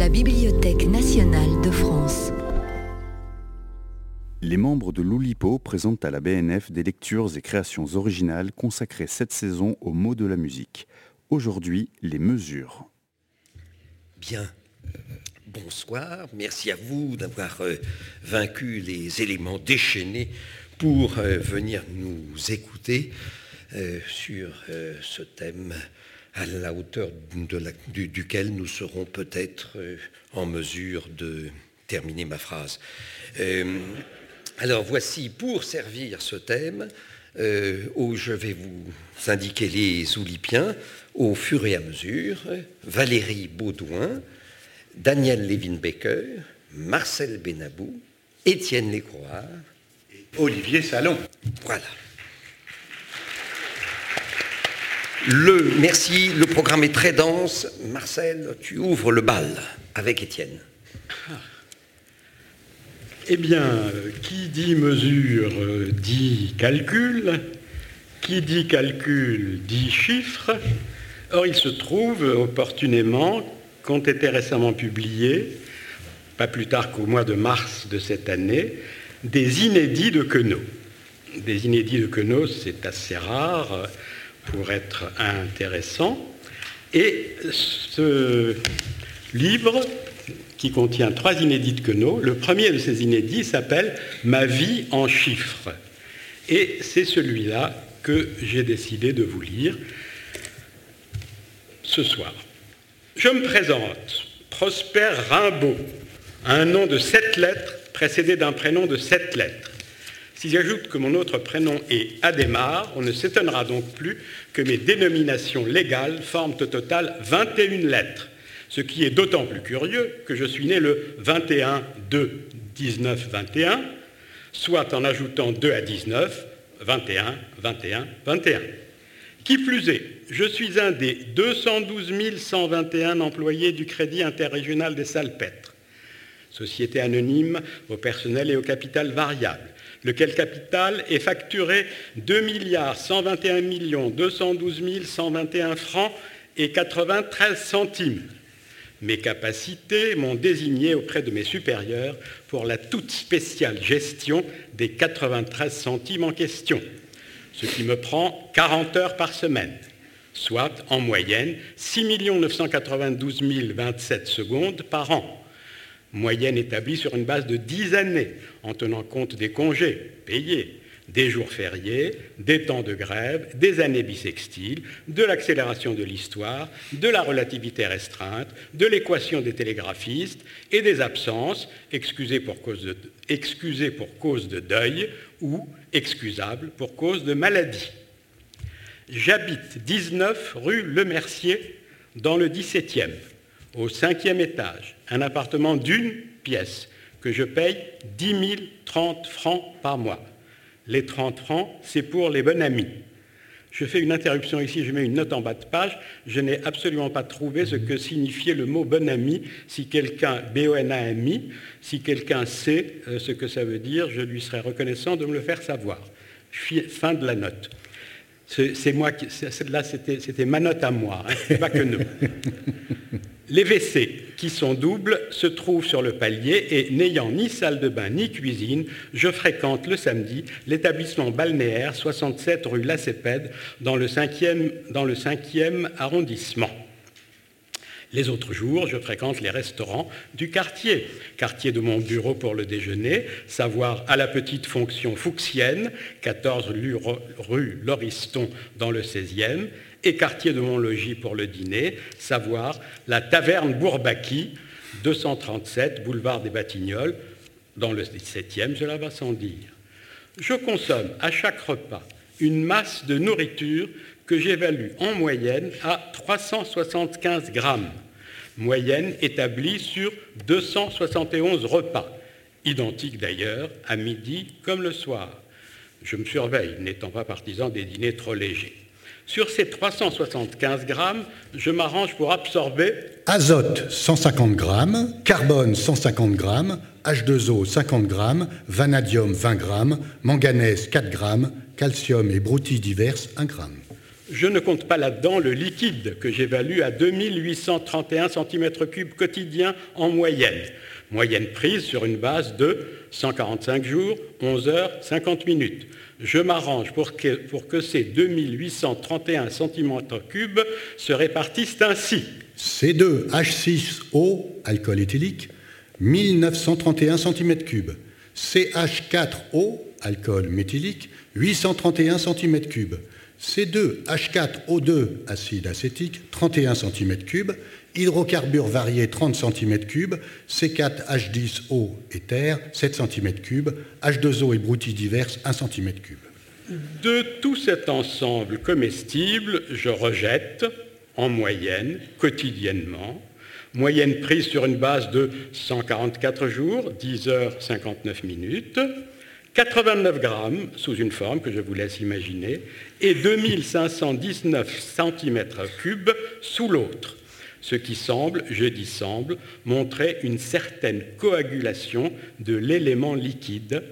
la Bibliothèque nationale de France. Les membres de l'Oulipo présentent à la BNF des lectures et créations originales consacrées cette saison aux mots de la musique. Aujourd'hui, les mesures. Bien. Bonsoir, merci à vous d'avoir euh, vaincu les éléments déchaînés pour euh, venir nous écouter euh, sur ce thème à la hauteur duquel nous serons peut-être en mesure de terminer ma phrase. alors voici, pour servir ce thème, où je vais vous indiquer les oulipiens au fur et à mesure, Valérie Baudouin, Daniel Levin-Becker, Marcel Benabou, Étienne Lécroix et Olivier Salon. Voilà. Merci, le programme est très dense. Marcel, tu ouvres le bal avec Étienne. Eh bien, qui dit mesure dit calcul, qui dit calcul dit chiffre. Or, il se trouve opportunément qu'ont été récemment publiés, pas plus tard qu'au mois de mars de cette année, des inédits de Queneau. Des inédits de Queneau, c'est assez rare pour être intéressant. Et ce livre, qui contient trois inédits de Queneau, le premier de ces inédits s'appelle Ma vie en chiffres. Et c'est celui-là que j'ai décidé de vous lire ce soir. Je me présente, Prosper Rimbaud, un nom de sept lettres précédé d'un prénom de sept lettres. Si j'ajoute que mon autre prénom est Adémar, on ne s'étonnera donc plus que mes dénominations légales forment au total 21 lettres, ce qui est d'autant plus curieux que je suis né le 21 2 19 21, soit en ajoutant 2 à 19, 21, 21, 21. Qui plus est, je suis un des 212 121 employés du Crédit interrégional des Salpêtres, société anonyme au personnel et au capital variable, lequel capital est facturé 2 121 212 121 francs et 93 centimes. Mes capacités m'ont désigné auprès de mes supérieurs pour la toute spéciale gestion des 93 centimes en question ce qui me prend 40 heures par semaine, soit en moyenne 6 992 027 secondes par an, moyenne établie sur une base de 10 années, en tenant compte des congés payés, des jours fériés, des temps de grève, des années bissextiles, de l'accélération de l'histoire, de la relativité restreinte, de l'équation des télégraphistes et des absences excusées pour cause de, deuil ou excusables pour cause de maladie. J'habite 19 rue Le Mercier dans le 17e, au cinquième étage, un appartement d'une pièce que je paye 10 030 francs par mois. Les 30 francs, c'est pour les bons amis. Je fais une interruption ici, je mets une note en bas de page. Je n'ai absolument pas trouvé ce que signifiait le mot bon ami. Si quelqu'un, B-O-N-A-M-I, si quelqu'un sait euh, ce que ça veut dire, je lui serais reconnaissant de me le faire savoir. Fin de la note. C'est moi qui, là, c'était ma note à moi, hein, pas que nous. Les WC, qui sont doubles, se trouvent sur le palier et n'ayant ni salle de bain ni cuisine, je fréquente le samedi l'établissement balnéaire 67 rue Lacépède dans le 5e, dans le 5e arrondissement. Les autres jours, je fréquente les restaurants du quartier. Quartier de mon bureau pour le déjeuner, savoir à la petite fonction fuchsienne, 14 rue Lauriston dans le 16e, et quartier de mon logis pour le dîner, savoir la taverne Bourbaki, 237 boulevard des Batignolles, dans le 17e, cela va sans dire. Je consomme à chaque repas une masse de nourriture que j'évalue en moyenne à 375 grammes, moyenne établie sur 271 repas, identiques d'ailleurs à midi comme le soir. Je me surveille, n'étant pas partisan des dîners trop légers. Sur ces 375 grammes, je m'arrange pour absorber azote 150 grammes, carbone 150 grammes, H2O 50 grammes, vanadium 20 grammes, manganèse 4 grammes, calcium et broutilles diverses 1 gramme. Je ne compte pas là-dedans le liquide que j'évalue à 2831 cm3 quotidiens en moyenne. Moyenne prise sur une base de 145 jours, 11 heures, 50 minutes. Je m'arrange pour que, ces 2831 cm3 se répartissent ainsi. C2H6O, alcool éthylique, 1931 cm3. CH4O, alcool méthylique, 831 cm3. C2H4O2, acide acétique, 31 cm3. Hydrocarbures variés, 30 cm3. C4H10O, éther, 7 cm3. H2O et broutilles diverses, 1 cm3. De tout cet ensemble comestible, je rejette, en moyenne, quotidiennement, moyenne prise sur une base de 144 jours, 10 heures 59 minutes, 89 grammes sous une forme que je vous laisse imaginer, et 2519 cm3 sous l'autre, ce qui semble, je dis semble, montrer une certaine coagulation de l'élément liquide,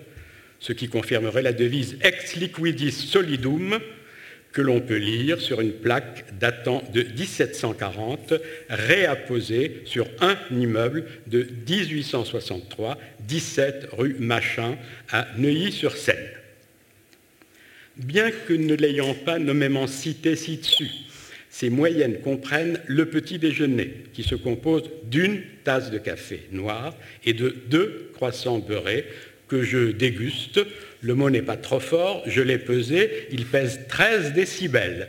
ce qui confirmerait la devise ex liquidis solidum que l'on peut lire sur une plaque datant de 1740, réapposée sur un immeuble de 1863, 17 rue Machin, à Neuilly-sur-Seine. Bien que ne l'ayant pas nommément cité ci-dessus, ces moyennes comprennent le petit déjeuner, qui se compose d'une tasse de café noir et de deux croissants beurrés que je déguste. Le mot n'est pas trop fort, je l'ai pesé, il pèse 13 décibels.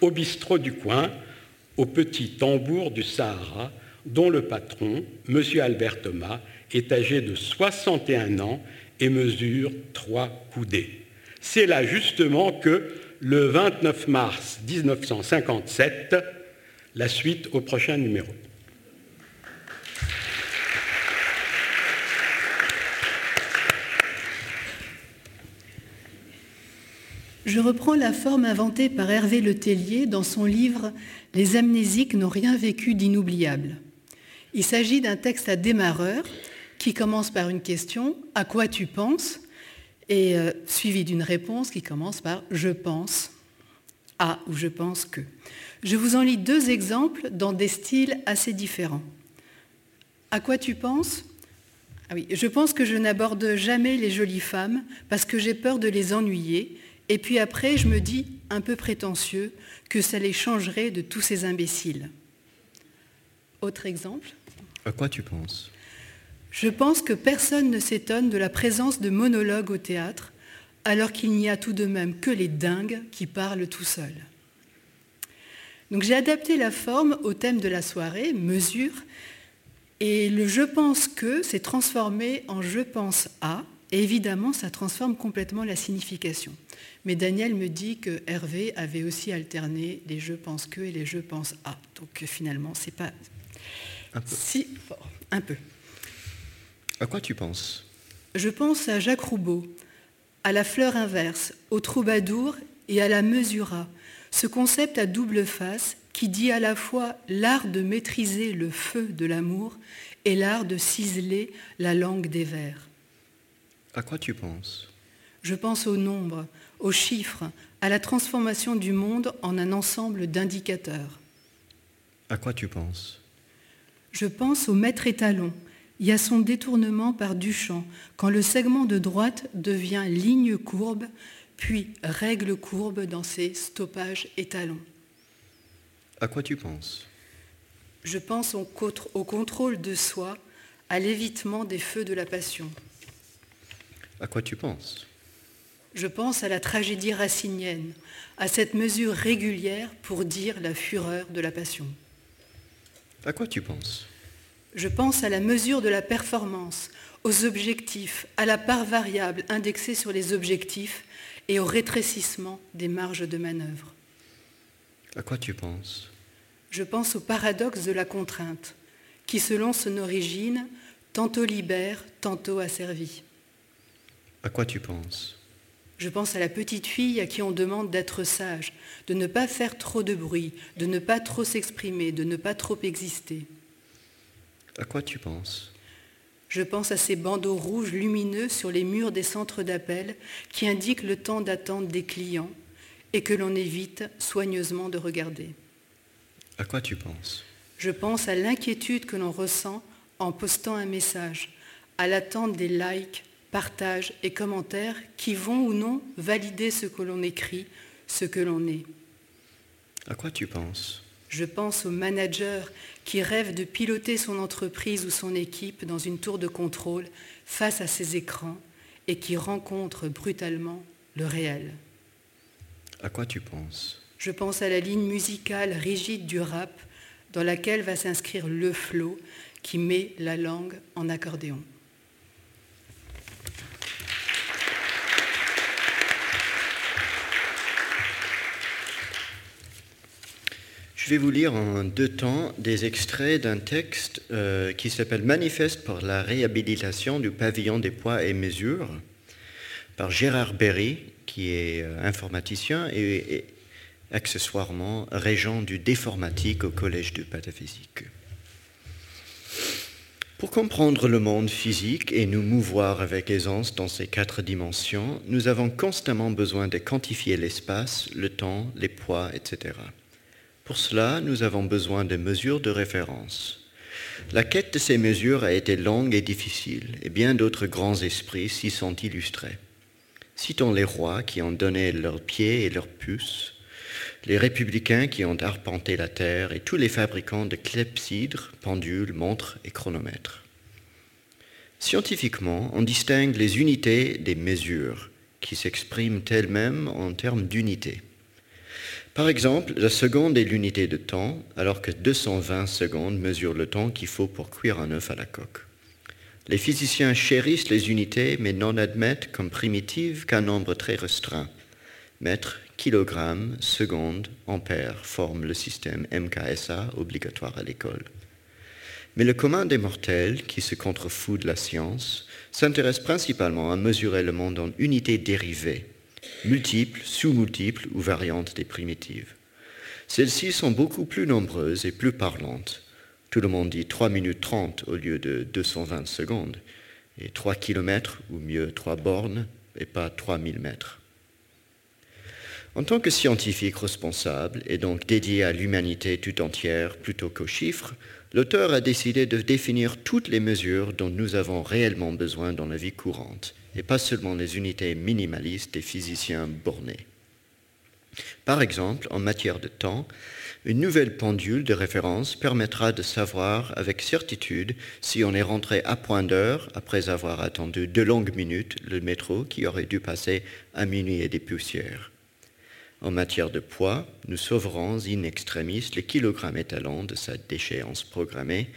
Au bistrot du coin, au petit tambour du Sahara, dont le patron, M. Albert Thomas, est âgé de 61 ans et mesure trois coudées. C'est là justement que, le 29 mars 1957, la suite au prochain numéro. Je reprends la forme inventée par Hervé Letellier dans son livre Les amnésiques n'ont rien vécu d'inoubliable. Il s'agit d'un texte à démarreur qui commence par une question À quoi tu penses? et euh, suivi d'une réponse qui commence par Je pense à ou Je pense que. Je vous en lis deux exemples dans des styles assez différents. À quoi tu penses? Ah oui, Je pense que je n'aborde jamais les jolies femmes parce que j'ai peur de les ennuyer et puis après, je me dis, un peu prétentieux, que ça les changerait de tous ces imbéciles. Autre exemple À quoi tu penses? Je pense que personne ne s'étonne de la présence de monologues au théâtre, alors qu'il n'y a tout de même que les dingues qui parlent tout seuls. Donc j'ai adapté la forme au thème de la soirée, mesure, et le je pense que s'est transformé en je pense à, et évidemment ça transforme complètement la signification. Mais Daniel me dit que Hervé avait aussi alterné les je pense que et les je pense à. Donc finalement, c'est pas si fort. Un peu. À quoi tu penses? Je pense à Jacques Roubaud, à la fleur inverse, au troubadour et à la mesura, ce concept à double face qui dit à la fois l'art de maîtriser le feu de l'amour et l'art de ciseler la langue des vers. À quoi tu penses? Je pense au nombre, aux chiffres, à la transformation du monde en un ensemble d'indicateurs. À quoi tu penses? Je pense au maître étalon et à son détournement par Duchamp, quand le segment de droite devient ligne courbe, puis règle courbe dans ses stoppages étalons. À quoi tu penses? Je pense au, au contrôle de soi, à l'évitement des feux de la passion. À quoi tu penses? Je pense à la tragédie racinienne, à cette mesure régulière pour dire la fureur de la passion. À quoi tu penses? Je pense à la mesure de la performance, aux objectifs, à la part variable indexée sur les objectifs et au rétrécissement des marges de manœuvre. À quoi tu penses? Je pense au paradoxe de la contrainte, qui selon son origine, tantôt libère, tantôt asservit. À quoi tu penses? Je pense à la petite fille à qui on demande d'être sage, de ne pas faire trop de bruit, de ne pas trop s'exprimer, de ne pas trop exister. À quoi tu penses? Je pense à ces bandeaux rouges lumineux sur les murs des centres d'appel qui indiquent le temps d'attente des clients et que l'on évite soigneusement de regarder. À quoi tu penses? Je pense à l'inquiétude que l'on ressent en postant un message, à l'attente des likes, partages et commentaires qui vont ou non valider ce que l'on écrit, ce que l'on est. À quoi tu penses? Je pense au manager qui rêve de piloter son entreprise ou son équipe dans une tour de contrôle face à ses écrans et qui rencontre brutalement le réel. À quoi tu penses? Je pense à la ligne musicale rigide du rap dans laquelle va s'inscrire le flow qui met la langue en accordéon. Je vais vous lire en deux temps des extraits d'un texte euh, qui s'appelle Manifeste pour la réhabilitation du pavillon des poids et mesures par Gérard Berry, qui est euh, informaticien et, et accessoirement régent du déformatique au Collège de Pataphysique. Pour comprendre le monde physique et nous mouvoir avec aisance dans ces quatre dimensions, nous avons constamment besoin de quantifier l'espace, le temps, les poids, etc. Pour cela, nous avons besoin de mesures de référence. La quête de ces mesures a été longue et difficile, et bien d'autres grands esprits s'y sont illustrés. Citons les rois qui ont donné leurs pieds et leurs puces, les républicains qui ont arpenté la terre et tous les fabricants de clepsydres, pendules, montres et chronomètres. Scientifiquement, on distingue les unités des mesures, qui s'expriment elles-mêmes en termes d'unité. Par exemple, la seconde est l'unité de temps, alors que 220 secondes mesurent le temps qu'il faut pour cuire un œuf à la coque. Les physiciens chérissent les unités, mais n'en admettent comme primitives qu'un nombre très restreint. Mètres, kilogrammes, secondes, ampères forment le système MKSA obligatoire à l'école. Mais le commun des mortels, qui se contrefout de la science, s'intéresse principalement à mesurer le monde en unités dérivées, multiples, sous-multiples ou variantes des primitives. Celles-ci sont beaucoup plus nombreuses et plus parlantes. Tout le monde dit 3 minutes 30 au lieu de 220 secondes, et 3 kilomètres, ou mieux 3 bornes, et pas 3000 mètres. En tant que scientifique responsable et donc dédié à l'humanité tout entière plutôt qu'aux chiffres, l'auteur a décidé de définir toutes les mesures dont nous avons réellement besoin dans la vie courante, et pas seulement les unités minimalistes des physiciens bornés. Par exemple, en matière de temps, une nouvelle pendule de référence permettra de savoir avec certitude si on est rentré à point d'heure après avoir attendu de longues minutes le métro qui aurait dû passer à minuit et des poussières. En matière de poids, nous sauverons in extremis les kilogrammes étalons de sa déchéance programmée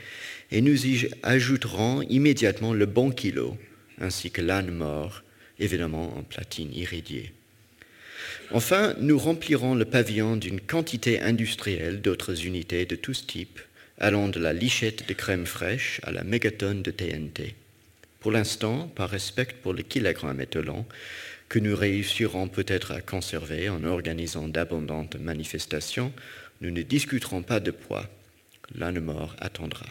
et nous y ajouterons immédiatement le bon kilo, ainsi que l'âne mort, évidemment en platine irradiée. Enfin, nous remplirons le pavillon d'une quantité industrielle d'autres unités de tous types, allant de la lichette de crème fraîche à la mégatonne de TNT. Pour l'instant, par respect pour le kilogramme étalon, que nous réussirons peut-être à conserver en organisant d'abondantes manifestations, nous ne discuterons pas de poids. L'âne mort attendra.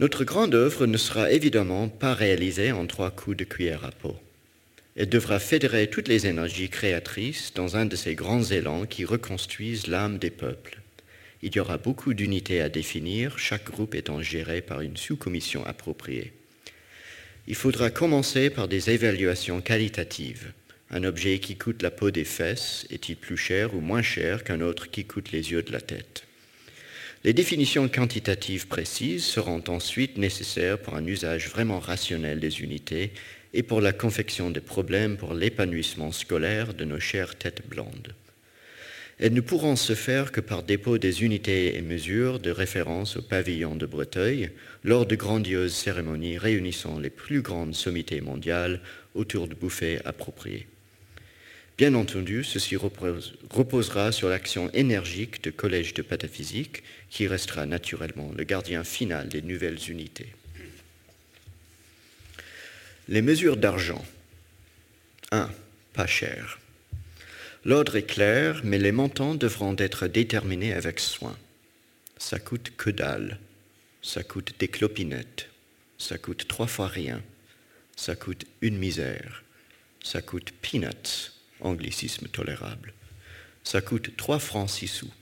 Notre grande œuvre ne sera évidemment pas réalisée en trois coups de cuillère à peau. Elle devra fédérer toutes les énergies créatrices dans un de ces grands élans qui reconstruisent l'âme des peuples. Il y aura beaucoup d'unités à définir, chaque groupe étant géré par une sous-commission appropriée. Il faudra commencer par des évaluations qualitatives. Un objet qui coûte la peau des fesses est-il plus cher ou moins cher qu'un autre qui coûte les yeux de la tête? Les définitions quantitatives précises seront ensuite nécessaires pour un usage vraiment rationnel des unités et pour la confection des problèmes pour l'épanouissement scolaire de nos chères têtes blondes. Elles ne pourront se faire que par dépôt des unités et mesures de référence au pavillon de Breteuil lors de grandioses cérémonies réunissant les plus grandes sommités mondiales autour de buffets appropriés. Bien entendu, ceci reposera sur l'action énergique du Collège de Pataphysique, qui restera naturellement le gardien final des nouvelles unités. Les mesures d'argent. 1. Pas cher. L'ordre est clair, mais les montants devront être déterminés avec soin. Ça coûte que dalle. Ça coûte des clopinettes. Ça coûte trois fois rien. Ça coûte une misère. Ça coûte peanuts. Anglicisme tolérable. Ça coûte 3 francs 6 sous.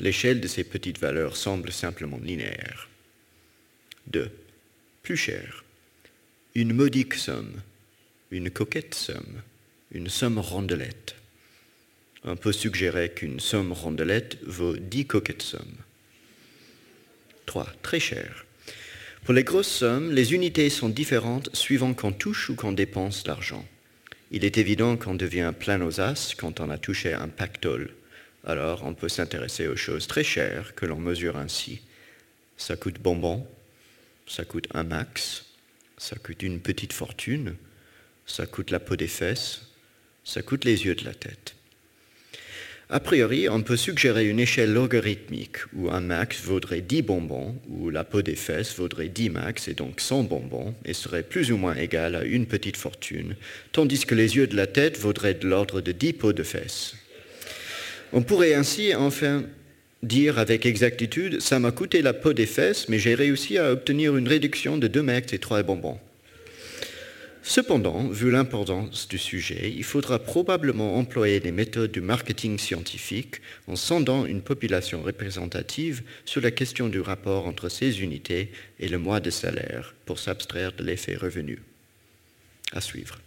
L'échelle de ces petites valeurs semble simplement linéaire. 2. Plus cher. Une modique somme, une coquette somme, une somme rondelette. On peut suggérer qu'une somme rondelette vaut 10 coquettes sommes. 3. Très cher. Pour les grosses sommes, les unités sont différentes suivant qu'on touche ou qu'on dépense l'argent. Il est évident qu'on devient plein aux as quand on a touché un pactole. Alors on peut s'intéresser aux choses très chères que l'on mesure ainsi. Ça coûte bonbon, ça coûte un max, ça coûte une petite fortune, ça coûte la peau des fesses, ça coûte les yeux de la tête. A priori, on peut suggérer une échelle logarithmique où un max vaudrait 10 bonbons, où la peau des fesses vaudrait 10 max et donc 100 bonbons, et serait plus ou moins égal à une petite fortune, tandis que les yeux de la tête vaudraient de l'ordre de 10 peaux de fesses. On pourrait ainsi enfin dire avec exactitude, ça m'a coûté la peau des fesses, mais j'ai réussi à obtenir une réduction de 2 max et 3 bonbons. Cependant, vu l'importance du sujet, il faudra probablement employer des méthodes du marketing scientifique en sondant une population représentative sur la question du rapport entre ces unités et le mois de salaire pour s'abstraire de l'effet revenu. À suivre.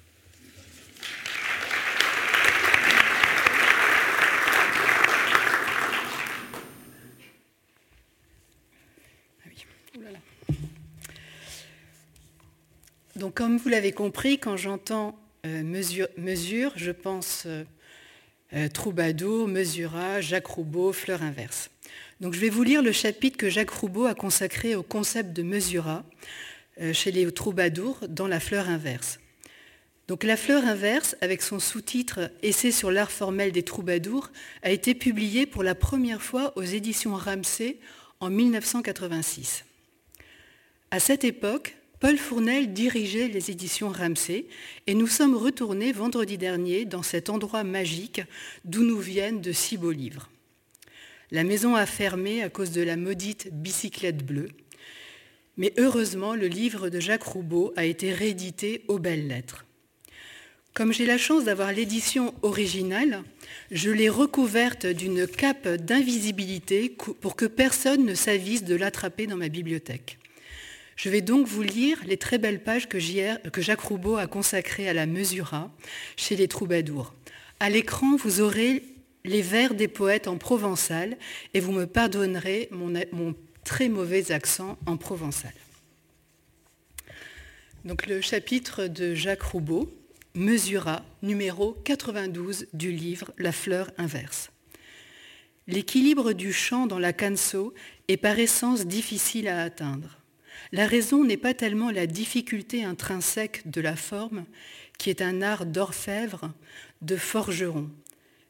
Donc, comme vous l'avez compris, quand j'entends euh, mesure, je pense euh, euh, troubadour, mesura, Jacques Roubaud, fleur inverse. Donc, je vais vous lire le chapitre que Jacques Roubaud a consacré au concept de mesura chez les troubadours dans la fleur inverse. Donc, la fleur inverse, avec son sous-titre Essai sur l'art formel des troubadours, a été publié pour la première fois aux éditions Ramsay en 1986. À cette époque, Paul Fournel dirigeait les éditions Ramsay et nous sommes retournés vendredi dernier dans cet endroit magique d'où nous viennent de si beaux livres. La maison a fermé à cause de la maudite bicyclette bleue, mais heureusement le livre de Jacques Roubaud a été réédité aux belles lettres. Comme j'ai la chance d'avoir l'édition originale, je l'ai recouverte d'une cape d'invisibilité pour que personne ne s'avise de l'attraper dans ma bibliothèque. Je vais donc vous lire les très belles pages que, Jacques Roubaud a consacrées à la mesura chez les troubadours. À l'écran, vous aurez les vers des poètes en provençal et vous me pardonnerez mon, très mauvais accent en provençal. Donc le chapitre de Jacques Roubaud, Mesura, numéro 92 du livre La fleur inverse. L'équilibre du chant dans la canso est par essence difficile à atteindre. La raison n'est pas tellement la difficulté intrinsèque de la forme, qui est un art d'orfèvre, de forgeron.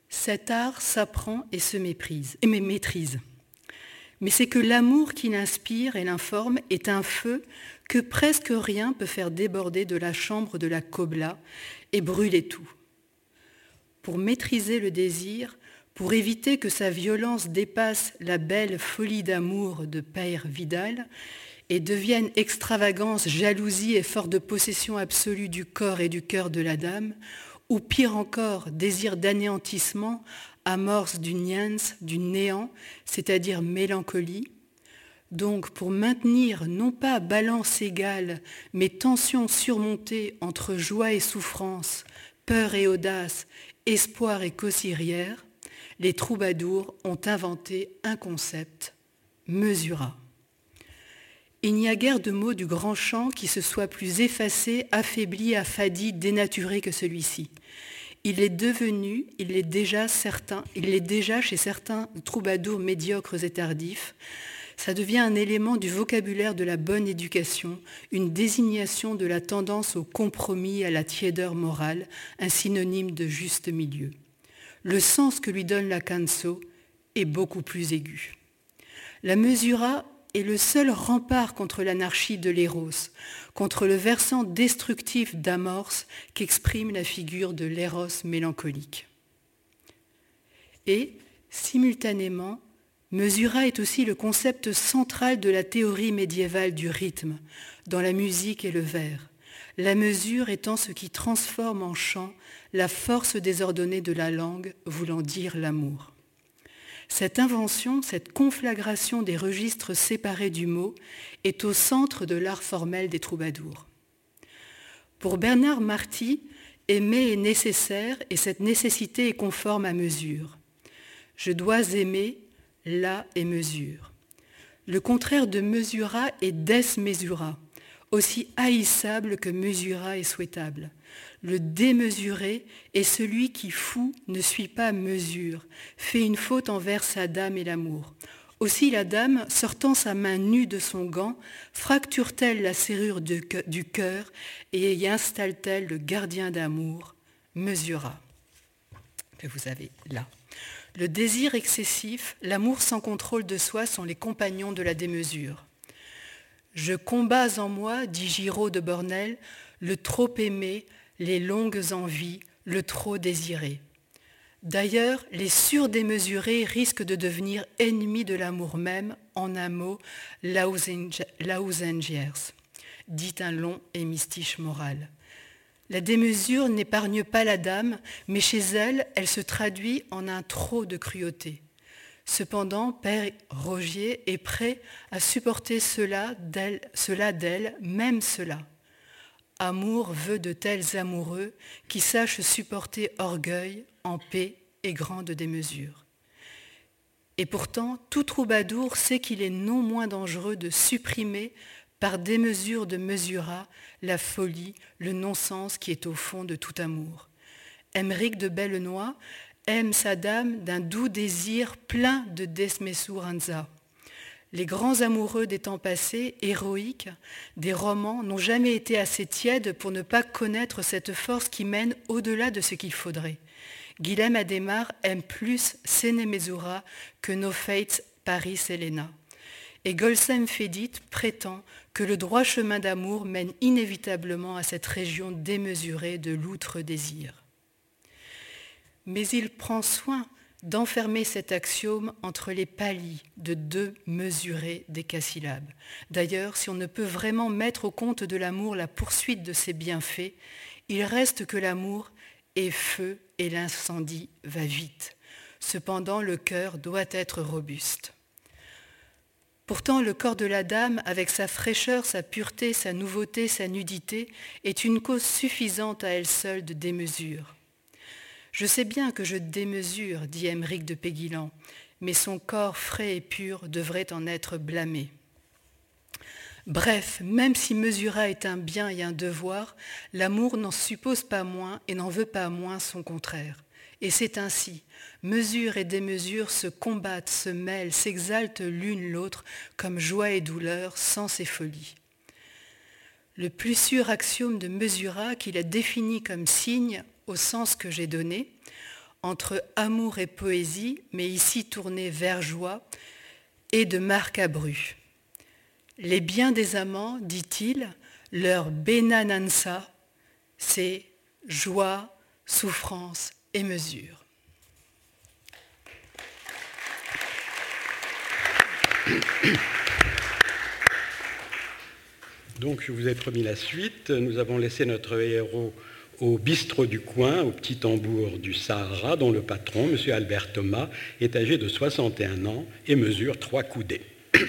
Cet art s'apprend et se méprise, et maîtrise. Mais c'est que l'amour qui l'inspire et l'informe est un feu que presque rien peut faire déborder de la chambre de la Cobla et brûler tout. Pour maîtriser le désir, pour éviter que sa violence dépasse la belle folie d'amour de Père Vidal, et deviennent extravagance, jalousie et fort de possession absolue du corps et du cœur de la dame, ou pire encore, désir d'anéantissement, amorce du niens, du néant, c'est-à-dire mélancolie. Donc, pour maintenir non pas balance égale, mais tension surmontée entre joie et souffrance, peur et audace, espoir et cossirière, les troubadours ont inventé un concept, mesura. Il n'y a guère de mots du grand chant qui se soit plus effacé, affaibli, affadi, dénaturé que celui-ci. Il est devenu, il est déjà certain, il est déjà chez certains troubadours médiocres et tardifs, ça devient un élément du vocabulaire de la bonne éducation, une désignation de la tendance au compromis, à la tiédeur morale, un synonyme de juste milieu. Le sens que lui donne la canso est beaucoup plus aigu. La mesura est le seul rempart contre l'anarchie de l'éros, contre le versant destructif d'amorce qu'exprime la figure de l'éros mélancolique. Et, simultanément, mesura est aussi le concept central de la théorie médiévale du rythme, dans la musique et le vers, la mesure étant ce qui transforme en chant la force désordonnée de la langue voulant dire l'amour. Cette invention, cette conflagration des registres séparés du mot est au centre de l'art formel des troubadours. Pour Bernard Marty, aimer est nécessaire et cette nécessité est conforme à mesure. Je dois aimer, là est mesure. Le contraire de mesura est desmesura, aussi haïssable que mesura est souhaitable. Le démesuré est celui qui, fou, ne suit pas mesure, fait une faute envers sa dame et l'amour. Aussi la dame, sortant sa main nue de son gant, fracture-t-elle la serrure du cœur et y installe-t-elle le gardien d'amour, mesura, que vous avez là. Le désir excessif, l'amour sans contrôle de soi sont les compagnons de la démesure. Je combats en moi, dit Giraud de Bornel, le trop aimé, les longues envies, le trop désiré. D'ailleurs, les surdémesurés risquent de devenir ennemis de l'amour même, en un mot, lausengiers, dit un long hémistiche moral. La démesure n'épargne pas la dame, mais chez elle, elle se traduit en un trop de cruauté. Cependant, Père Rogier est prêt à supporter cela d'elle, même cela. Amour veut de tels amoureux qui sachent supporter orgueil en paix et grande démesure. Et pourtant, tout troubadour sait qu'il est non moins dangereux de supprimer par des mesures de mesura la folie, le non-sens qui est au fond de tout amour. Émeric de Bellenoy aime sa dame d'un doux désir plein de desmesuranza. Les grands amoureux des temps passés, héroïques, des romans, n'ont jamais été assez tièdes pour ne pas connaître cette force qui mène au-delà de ce qu'il faudrait. Guilhem Adémar aime plus Séné Mesura que No Fates Paris Helena. Et Golsem Fédit prétend que le droit chemin d'amour mène inévitablement à cette région démesurée de l'outre désir. Mais il prend soin d'enfermer cet axiome entre les paliers de deux mesurés décasyllabes. D'ailleurs, si on ne peut vraiment mettre au compte de l'amour la poursuite de ses bienfaits, il reste que l'amour est feu et l'incendie va vite. Cependant, le cœur doit être robuste. Pourtant, le corps de la dame, avec sa fraîcheur, sa pureté, sa nouveauté, sa nudité, est une cause suffisante à elle seule de démesure. Je sais bien que je démesure, dit Émeric de Péguilan, mais son corps frais et pur devrait en être blâmé. Bref, même si mesura est un bien et un devoir, l'amour n'en suppose pas moins et n'en veut pas moins son contraire. Et c'est ainsi. Mesure et démesure se combattent, se mêlent, s'exaltent l'une l'autre comme joie et douleur, sens et folie. Le plus sûr axiome de Mesura, qu'il a défini comme signe au sens que j'ai donné, entre amour et poésie, mais ici tourné vers joie, est de Marc Abru. Les biens des amants, dit-il, leur benanansa, c'est joie, souffrance et mesure. Donc je vous ai promis la suite. Nous avons laissé notre héros au bistrot du coin, au petit tambour du Sahara, dont le patron, M. Albert Thomas, est âgé de 61 ans et mesure trois coudées.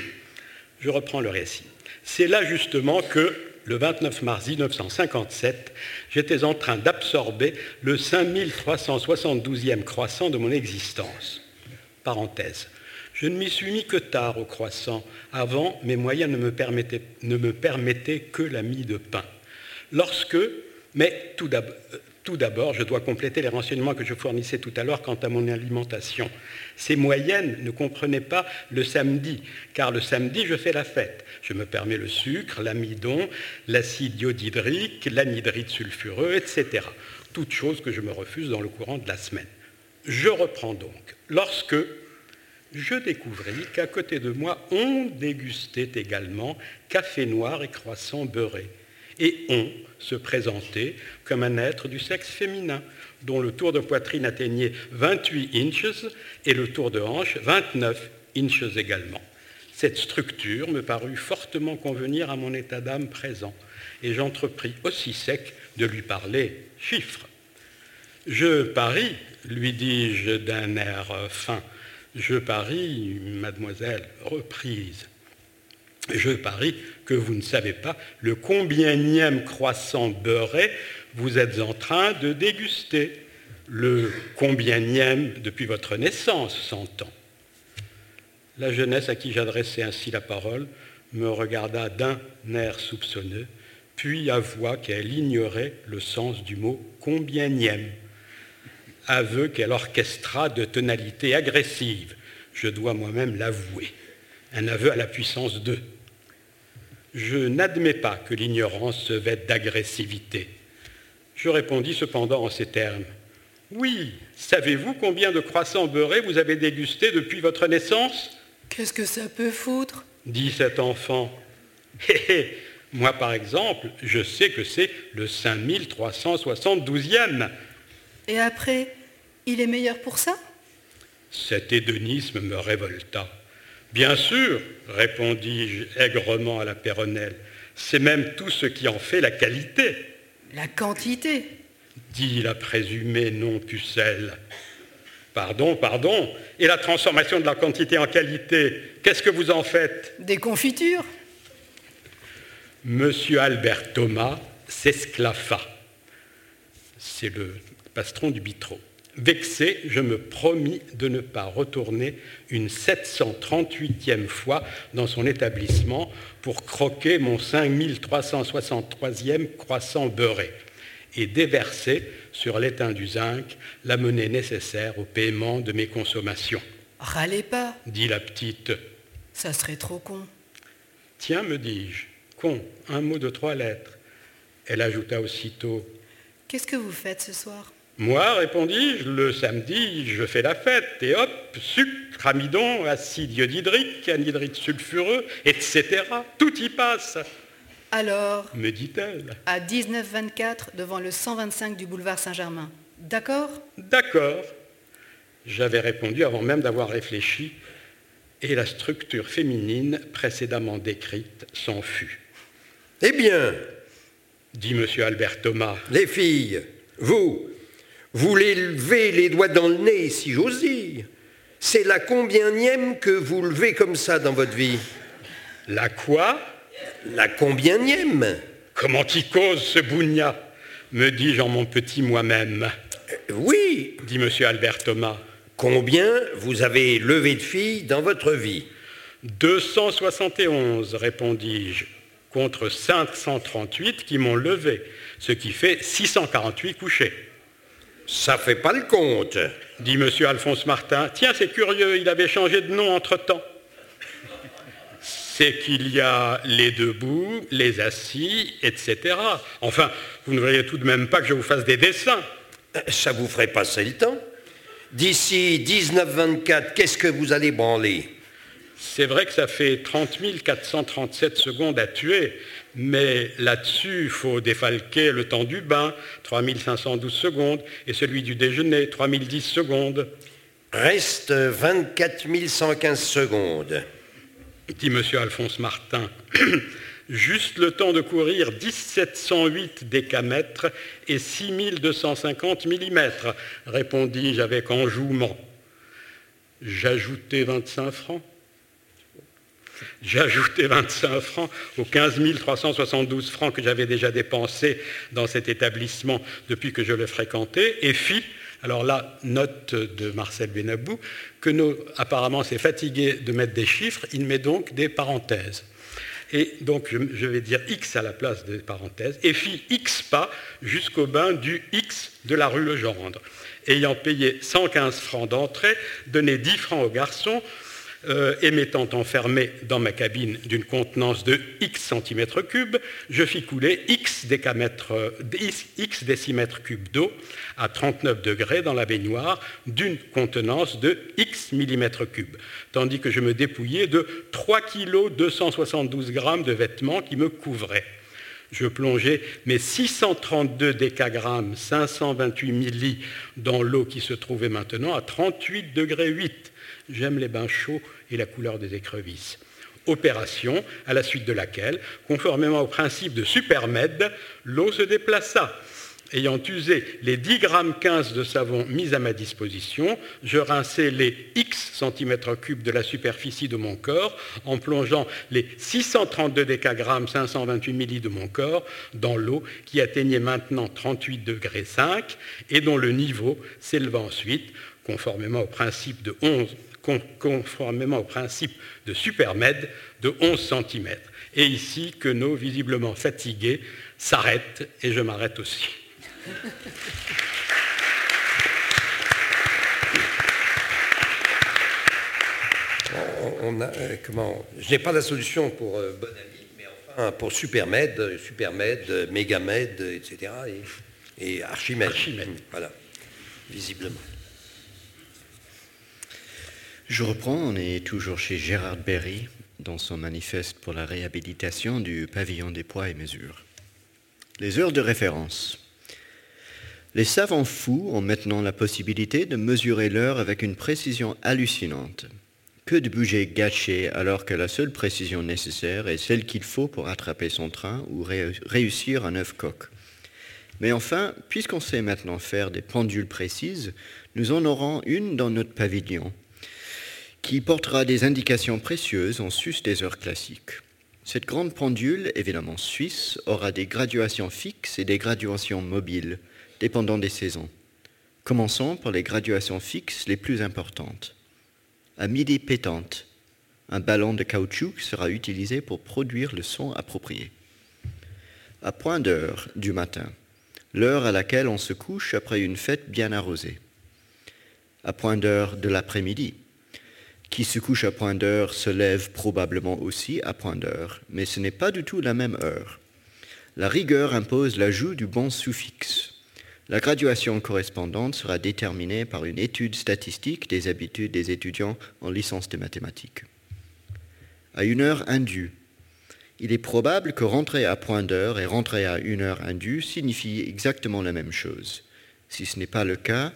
Je reprends le récit. C'est là justement que, le 29 mars 1957, j'étais en train d'absorber le 5372e croissant de mon existence. Parenthèse. Je ne m'y suis mis que tard au croissant. Avant, mes moyens ne me permettaient, ne me permettaient que la mie de pain. Lorsque, mais tout d'abord, je dois compléter les renseignements que je fournissais tout à l'heure quant à mon alimentation. Ces moyennes ne comprenaient pas le samedi, car le samedi, je fais la fête. Je me permets le sucre, l'amidon, l'acide iodhydrique, l'anhydride sulfureux, etc. Toutes choses que je me refuse dans le courant de la semaine. Je reprends donc. Lorsque je découvris qu'à côté de moi, on dégustait également café noir et croissant beurré et on se présentait comme un être du sexe féminin, dont le tour de poitrine atteignait 28 inches et le tour de hanche 29 inches également. Cette structure me parut fortement convenir à mon état d'âme présent, et j'entrepris aussi sec de lui parler chiffres. Je parie, lui dis-je d'un air fin, je parie, mademoiselle, reprise. Je parie que vous ne savez pas le combienième croissant beurré vous êtes en train de déguster. Le combienième depuis votre naissance, s'entend. La jeunesse à qui j'adressais ainsi la parole me regarda d'un air soupçonneux, puis avoua qu'elle ignorait le sens du mot combienième aveu qu'elle orchestra de tonalités agressives. Je dois moi-même l'avouer. Un aveu à la puissance 2. Je n'admets pas que l'ignorance se vête d'agressivité. Je répondis cependant en ces termes. Oui, savez-vous combien de croissants beurrés vous avez dégusté depuis votre naissance? Qu'est-ce que ça peut foutre? dit cet enfant. Hé hé, moi par exemple, je sais que c'est le 5372e. Et après, il est meilleur pour ça? Cet hédonisme me révolta. Bien sûr, répondis-je aigrement à la Péronnelle, c'est même tout ce qui en fait la qualité. La quantité dit la présumée non-pucelle. Pardon, pardon. Et la transformation de la quantité en qualité, qu'est-ce que vous en faites? Des confitures Monsieur Albert Thomas s'esclaffa. C'est le pastron du bistrot. Vexé, je me promis de ne pas retourner une 738e fois dans son établissement pour croquer mon 5363e croissant beurré et déverser sur l'étain du zinc la monnaie nécessaire au paiement de mes consommations. Râlez pas, dit la petite. ça serait trop con. Tiens, me dis-je, con, un mot de trois lettres. Elle ajouta aussitôt Qu'est-ce que vous faites ce soir? Moi, répondis-je, le samedi, je fais la fête, et hop, sucre, amidon, acide iodhydrique, anhydrite sulfureux, etc. Tout y passe, Alors, me dit-elle. à 19-24 devant le 125 du boulevard Saint-Germain. D'accord? D'accord. J'avais répondu avant même d'avoir réfléchi, et la structure féminine précédemment décrite s'en fut. Eh bien, Dit M. Albert Thomas, les filles, vous, vous levez les doigts dans le nez, si j'ose dire. C'est la combienième que vous levez comme ça dans votre vie la quoi? La combienième Comment il cause ce bougna me dis-je en mon petit moi-même, Oui, dit M. Albert Thomas. combien vous avez levé de filles dans votre vie? 271, répondis-je, contre 538 qui m'ont levé, ce qui fait 648 couchés. Ça fait pas le compte. Dit M. Alphonse Martin. Tiens, c'est curieux, il avait changé de nom entre-temps. C'est qu'il y a les debout, les assis, etc. Enfin, vous ne voyez tout de même pas que je vous fasse des dessins. Ça vous ferait passer le temps D'ici 19-24, qu'est-ce que vous allez branler? C'est vrai que ça fait 30 437 secondes à tuer, mais là-dessus, il faut défalquer le temps du bain, 3512 secondes, et celui du déjeuner, 3010 secondes, Reste 24 115 secondes. dit M. Alphonse Martin. Juste le temps de courir 1708 décamètres et 6250 millimètres, répondis-je avec enjouement. J'ajoutai 25 francs. J'ajoutais 25 francs aux 15 372 francs que j'avais déjà dépensés dans cet établissement depuis que je le fréquentais et fis, alors là, note de Marcel Benabou, que nos, apparemment c'est fatigué de mettre des chiffres, il met donc des parenthèses. Et donc je, je vais dire X à la place des parenthèses, et fit X pas jusqu'au bain du X de la rue Legendre. Ayant payé 115 francs d'entrée, donné 10 francs au garçon, euh, et m'étant enfermé dans ma cabine d'une contenance de X centimètres cubes, je fis couler X, décamètres, X décimètres cubes d'eau à 39 degrés dans la baignoire d'une contenance de X millimètres cubes, tandis que je me dépouillais de 3 kg 272 grammes de vêtements qui me couvraient. Je plongeais mes 632 décagrammes, 528 millis dans l'eau qui se trouvait maintenant à 38 degrés 8. J'aime les bains chauds et la couleur des écrevisses. Opération à la suite de laquelle, conformément au principe de supermed, l'eau se déplaça Ayant usé les 10 grammes 15 de savon mis à ma disposition, je rinçai les X centimètres cubes de la superficie de mon corps en plongeant les 632 décagrammes 528 milli de mon corps dans l'eau qui atteignait maintenant 38 degrés 5 et dont le niveau s'éleva ensuite, conformément au principe de 11 conformément au principe de Supermed, de 11 cm. Et ici, Queneau, visiblement fatigué, s'arrête et je m'arrête aussi. On, a, euh, comment, je n'ai pas la solution pour euh, Bonami, mais enfin pour Supermed, Supermed, Mégamed, etc. et, Archimède. Archimède. Voilà, visiblement. Je reprends, on est toujours chez Gérard Berry dans son manifeste pour la réhabilitation du pavillon des poids et mesures. Les heures de référence. Les savants fous ont maintenant la possibilité de mesurer l'heure avec une précision hallucinante. Que de budget gâché alors que la seule précision nécessaire est celle qu'il faut pour attraper son train ou réussir un œuf coq. Mais enfin, puisqu'on sait maintenant faire des pendules précises, nous en aurons une dans notre pavillon qui portera des indications précieuses en sus des heures classiques. Cette grande pendule, évidemment suisse, aura des graduations fixes et des graduations mobiles dépendant des saisons. Commençons par les graduations fixes les plus importantes. À midi pétante, un ballon de caoutchouc sera utilisé pour produire le son approprié. À point d'heure du matin, l'heure à laquelle on se couche après une fête bien arrosée. À point d'heure de l'après-midi, qui se couche à point d'heure se lève probablement aussi à point d'heure, mais ce n'est pas du tout la même heure. La rigueur impose l'ajout du bon suffixe. La graduation correspondante sera déterminée par une étude statistique des habitudes des étudiants en licence de mathématiques. À une heure indue, il est probable que rentrer à point d'heure et rentrer à une heure indue signifient exactement la même chose. Si ce n'est pas le cas,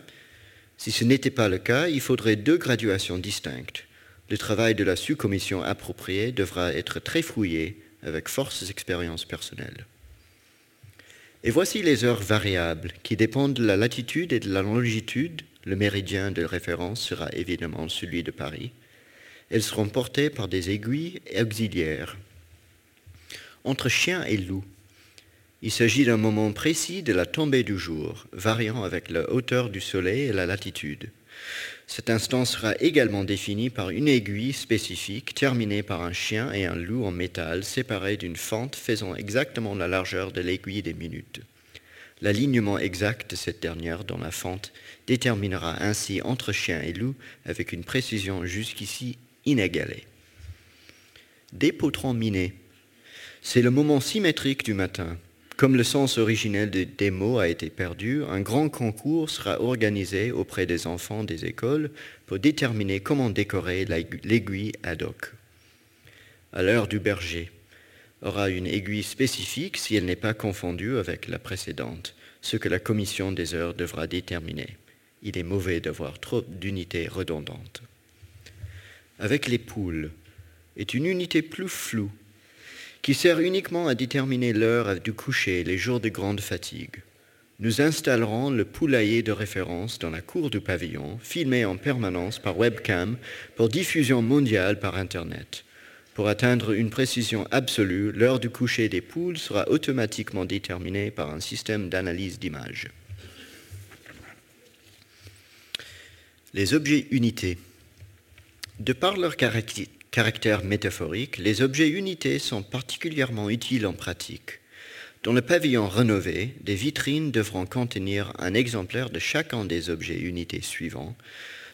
si ce n'était pas le cas, il faudrait deux graduations distinctes. Le travail de la sous-commission appropriée devra être très fouillé avec forces expériences personnelles. Et voici les heures variables qui dépendent de la latitude et de la longitude. Le méridien de référence sera évidemment celui de Paris. Elles seront portées par des aiguilles auxiliaires. Entre chien et loup, il s'agit d'un moment précis de la tombée du jour, variant avec la hauteur du soleil et la latitude. Cet instant sera également défini par une aiguille spécifique terminée par un chien et un loup en métal séparés d'une fente faisant exactement la largeur de l'aiguille des minutes. L'alignement exact de cette dernière dans la fente déterminera ainsi entre chien et loup avec une précision jusqu'ici inégalée. Des minés. C'est le moment symétrique du matin, comme le sens originel des mots a été perdu, un grand concours sera organisé auprès des enfants des écoles pour déterminer comment décorer l'aiguille ad hoc. À l'heure du berger, aura une aiguille spécifique si elle n'est pas confondue avec la précédente, ce que la commission des heures devra déterminer. Il est mauvais d'avoir trop d'unités redondantes. Avec les poules, est une unité plus floue qui sert uniquement à déterminer l'heure du coucher les jours de grande fatigue. Nous installerons le poulailler de référence dans la cour du pavillon, filmé en permanence par webcam pour diffusion mondiale par Internet. Pour atteindre une précision absolue, l'heure du coucher des poules sera automatiquement déterminée par un système d'analyse d'images. Les objets unités. De par leur caractère caractère métaphorique, les objets unités sont particulièrement utiles en pratique. Dans le pavillon rénové, des vitrines devront contenir un exemplaire de chacun des objets unités suivants,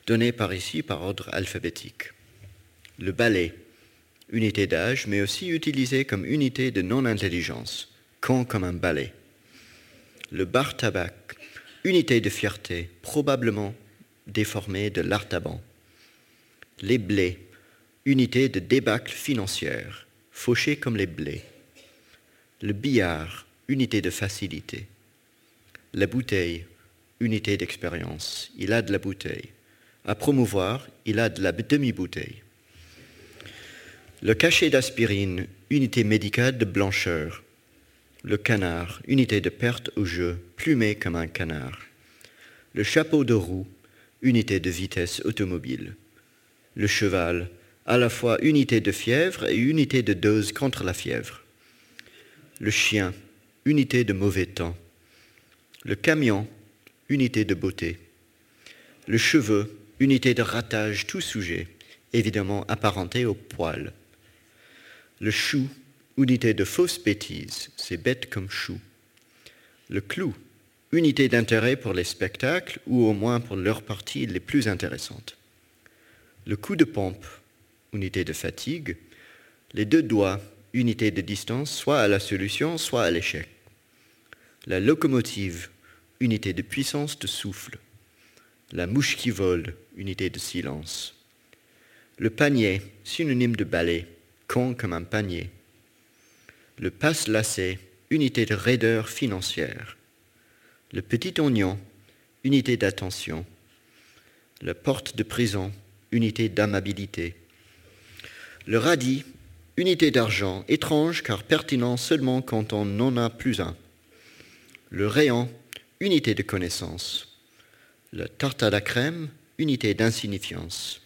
donnés par ici par ordre alphabétique. Le balai, unité d'âge, mais aussi utilisé comme unité de non-intelligence, con comme un balai. Le bar tabac, unité de fierté, probablement déformée de l'artaban. Les blés, unité de débâcle financière, fauché comme les blés. Le billard, unité de facilité. La bouteille, unité d'expérience. Il a de la bouteille. À promouvoir, il a de la demi-bouteille. Le cachet d'aspirine, unité médicale de blancheur. Le canard, unité de perte au jeu, plumé comme un canard. Le chapeau de roue, unité de vitesse automobile. Le cheval, à la fois unité de fièvre et unité de dose contre la fièvre. Le chien, unité de mauvais temps. Le camion, unité de beauté. Le cheveu, unité de ratage tout sujet, évidemment apparenté au poil. Le chou, unité de fausse bêtise, c'est bête comme chou. Le clou, unité d'intérêt pour les spectacles ou au moins pour leurs parties les plus intéressantes. Le coup de pompe, unité de fatigue. Les deux doigts, unité de distance, soit à la solution, soit à l'échec. La locomotive, unité de puissance de souffle. La mouche qui vole, unité de silence. Le panier, synonyme de balai, con comme un panier. Le passe-lacet, unité de raideur financière. Le petit oignon, unité d'attention. La porte de prison, unité d'amabilité. Le radis, unité d'argent, étrange car pertinent seulement quand on n'en a plus un. Le rayon, unité de connaissance. La tarte à la crème, unité d'insignifiance.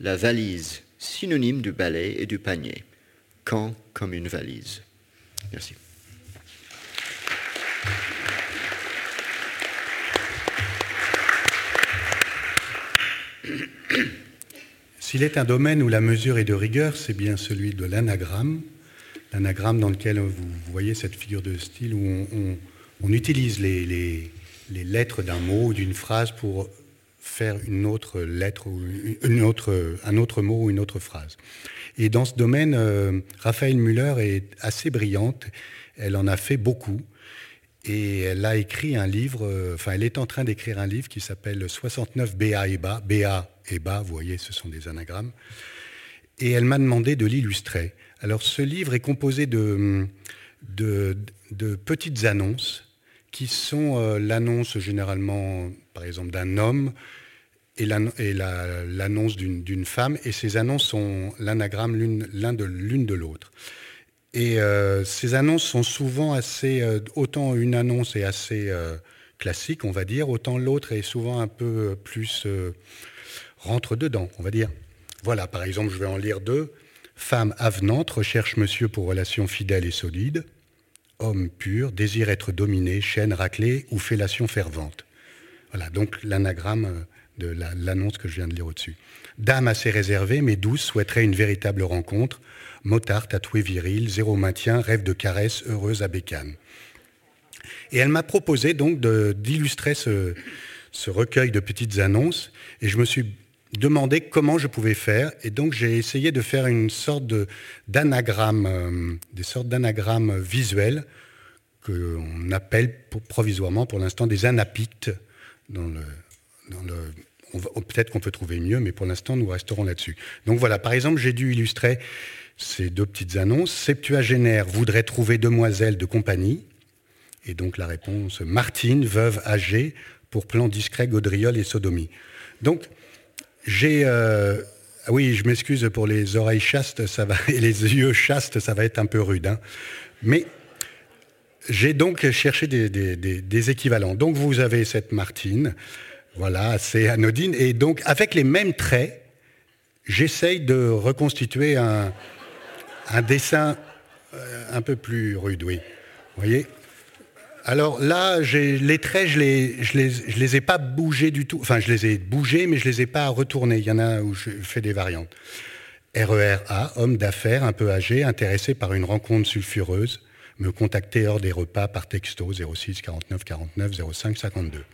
La valise, synonyme du balai et du panier. Quand comme une valise. Merci. S'il est un domaine où la mesure est de rigueur, c'est bien celui de l'anagramme. L'anagramme dans lequel vous voyez cette figure de style où on, utilise les, lettres d'un mot ou d'une phrase pour faire une autre lettre ou un autre mot ou une autre phrase. Et dans ce domaine, euh, Raphaël Müller est assez brillante. Elle en a fait beaucoup. Et elle a écrit un livre, euh, enfin, elle est en train d'écrire un livre qui s'appelle 69 BA et BA. BA et BA, vous voyez, ce sont des anagrammes. Et elle m'a demandé de l'illustrer. Alors, ce livre est composé de, de, petites annonces qui sont euh, l'annonce généralement, par exemple, d'un homme et l'annonce d'une femme. Et ces annonces sont l'anagramme l'une de l'une de l'autre. Et euh, ces annonces sont souvent assez, euh, autant une annonce est assez classique, on va dire, autant l'autre est souvent un peu plus rentre dedans, on va dire. Voilà, par exemple, je vais en lire deux. Femme avenante recherche monsieur pour relation fidèle et solide. Homme pur désire être dominé, chaîne raclée ou fellation fervente. Voilà, donc l'anagramme de l'annonce que je viens de lire au-dessus. Dame assez réservée mais douce souhaiterait une véritable rencontre motard, tatoué viril, zéro maintien, rêve de caresse, heureuse à bécane. Et elle m'a proposé donc d'illustrer ce, recueil de petites annonces, et je me suis demandé comment je pouvais faire, et donc j'ai essayé de faire une sorte d'anagramme, euh, des sortes d'anagrammes visuels qu'on appelle provisoirement pour l'instant des anapictes. Peut-être qu'on peut trouver mieux, mais pour l'instant nous resterons là-dessus. Donc voilà, par exemple, j'ai dû illustrer ces deux petites annonces. Septuagénaire voudrait trouver demoiselle de compagnie. Et donc la réponse, Martine, veuve âgée, pour plan discret, gaudriole et sodomie. Donc, j'ai... Euh, ah oui, je m'excuse pour les oreilles chastes et les yeux chastes, ça va être un peu rude. Hein. Mais j'ai donc cherché des, des, équivalents. Donc vous avez cette Martine, voilà, c'est anodine. Et donc, avec les mêmes traits, j'essaye de reconstituer un, un dessin euh, un peu plus rude, oui. Vous voyez? Alors là, les traits, je les, les, ai pas bougés du tout. Enfin, je les ai bougés, mais je les ai pas retournés. Il y en a où je fais des variantes. RERA, homme d'affaires un peu âgé, intéressé par une rencontre sulfureuse, me contacter hors des repas par texto 06 49 49 05 52.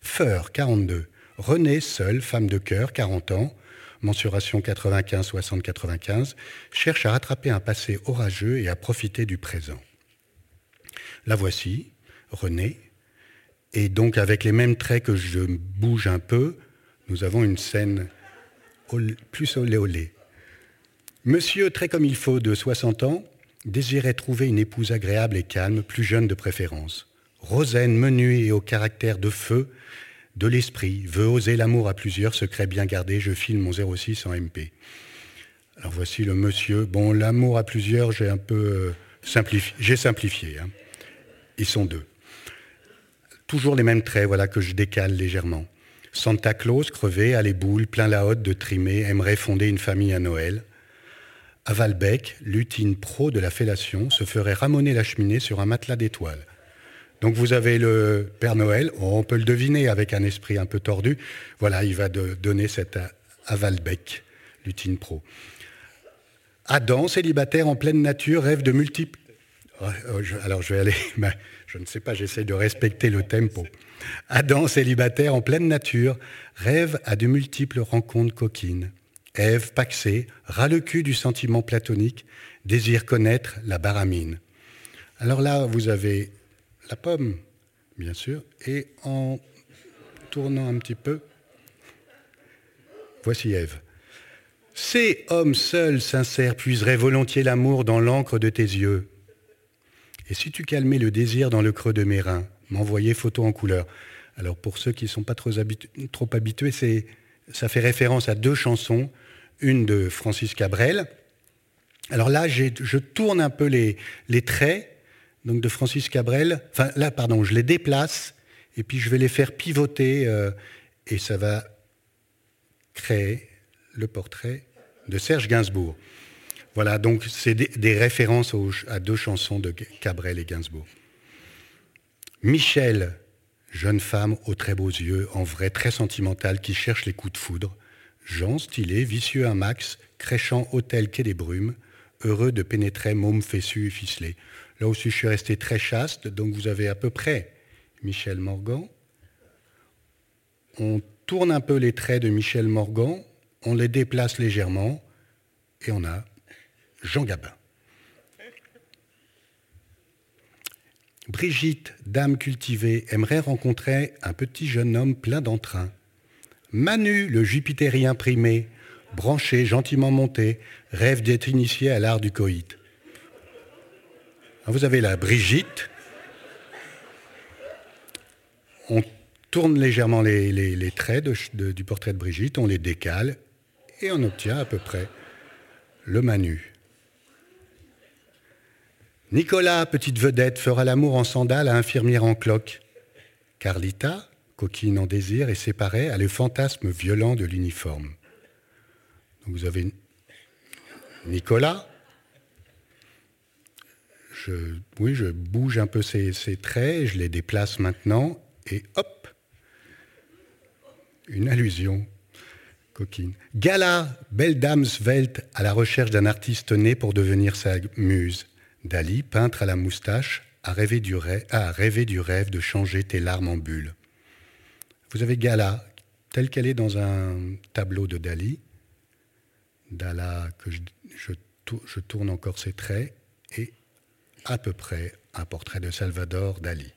Feur, 42. René, seul, femme de cœur, 40 ans, mensuration 95-60-95, cherche à rattraper un passé orageux et à profiter du présent. La voici, René, et donc avec les mêmes traits que je bouge un peu, nous avons une scène plus olé olé. Monsieur, très comme il faut, de 60 ans, désirait trouver une épouse agréable et calme, plus jeune de préférence. Rosaine, menue et au caractère de feu, de l'esprit, veut oser l'amour à plusieurs, secret bien gardé, je filme mon 06 en MP. Alors voici le monsieur. Bon, l'amour à plusieurs, j'ai un peu euh, simplifié. J'ai simplifié. Hein. Ils sont deux. Toujours les mêmes traits, voilà, que je décale légèrement. Santa Claus, crevé, à les boules, plein la hotte de trimé, aimerait fonder une famille à Noël. À Valbec, lutine pro de la fellation se ferait ramoner la cheminée sur un matelas d'étoiles. Donc vous avez le Père Noël, on peut le deviner avec un esprit un peu tordu. Voilà, il va donner cette à Valbec, lutine pro. Adam, célibataire en pleine nature, rêve de multiples. Oh, alors je vais aller, je ne sais pas, j'essaie de respecter le tempo. Adam, célibataire en pleine nature, rêve à de multiples rencontres coquines. Ève, paxée, ras le cul du sentiment platonique, désire connaître la baramine. Alors là, vous avez la pomme, bien sûr, et en tournant un petit peu, voici Ève. Ces hommes seuls, sincères, puiseraient volontiers l'amour dans l'encre de tes yeux. Et si tu calmais le désir dans le creux de mes reins, m'envoyer photo en couleur. Alors pour ceux qui ne sont pas trop, habitués, ça fait référence à deux chansons, une de Francis Cabrel. Alors là, je tourne un peu les, traits donc de Francis Cabrel. Enfin là, pardon, je les déplace et puis je vais les faire pivoter euh, et ça va créer le portrait de Serge Gainsbourg. Voilà, donc c'est des, références à deux chansons de Cabrel et Gainsbourg. Michel, jeune femme aux très beaux yeux, en vrai très sentimentale, qui cherche les coups de foudre. Jean, stylé, vicieux un max, crêchant hôtel quai des brumes, heureux de pénétrer môme fessu et ficelé. Là aussi, je suis resté très chaste, donc vous avez à peu près Michel Morgan. On tourne un peu les traits de Michel Morgan, on les déplace légèrement, et on a Jean Gabin. Brigitte, dame cultivée, aimerait rencontrer un petit jeune homme plein d'entrain. Manu, le jupitérien primé, branché, gentiment monté, rêve d'être initié à l'art du coït. Vous avez la Brigitte. On tourne légèrement les, traits du portrait de Brigitte, on les décale et on obtient à peu près le Manu. Nicolas, petite vedette, fera l'amour en sandales à infirmière en cloque. Carlita, coquine en désir, est séparée à le fantasme violent de l'uniforme. vous avez Nicolas. Oui, je bouge un peu ces, ces traits, je les déplace maintenant, et hop, une allusion coquine. Gala, belle dame svelte à la recherche d'un artiste né pour devenir sa muse. Dali, peintre à la moustache, a rêvé, du rêve, de changer tes larmes en bulles. Vous avez Gala, telle qu'elle est dans un tableau de Dali. Dala, que je, tourne encore ses traits, et à peu près un portrait de Salvador Dali.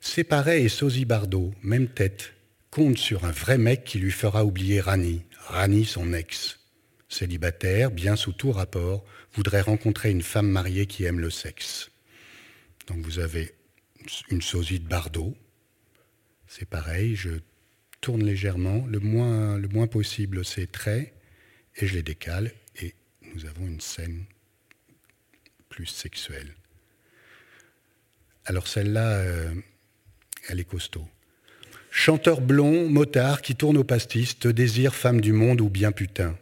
Séparé et Sosie Bardot, même tête, compte sur un vrai mec qui lui fera oublier Rani, Rani son ex célibataire, bien sous tout rapport, voudrait rencontrer une femme mariée qui aime le sexe. Donc vous avez une sosie de Bardot. C'est pareil, je tourne légèrement, le moins, le moins possible ces traits, et je les décale, et nous avons une scène plus sexuelle. Alors celle-là, euh, elle est costaud. Chanteur blond, motard, qui tourne au pastis, te désire femme du monde ou bien putain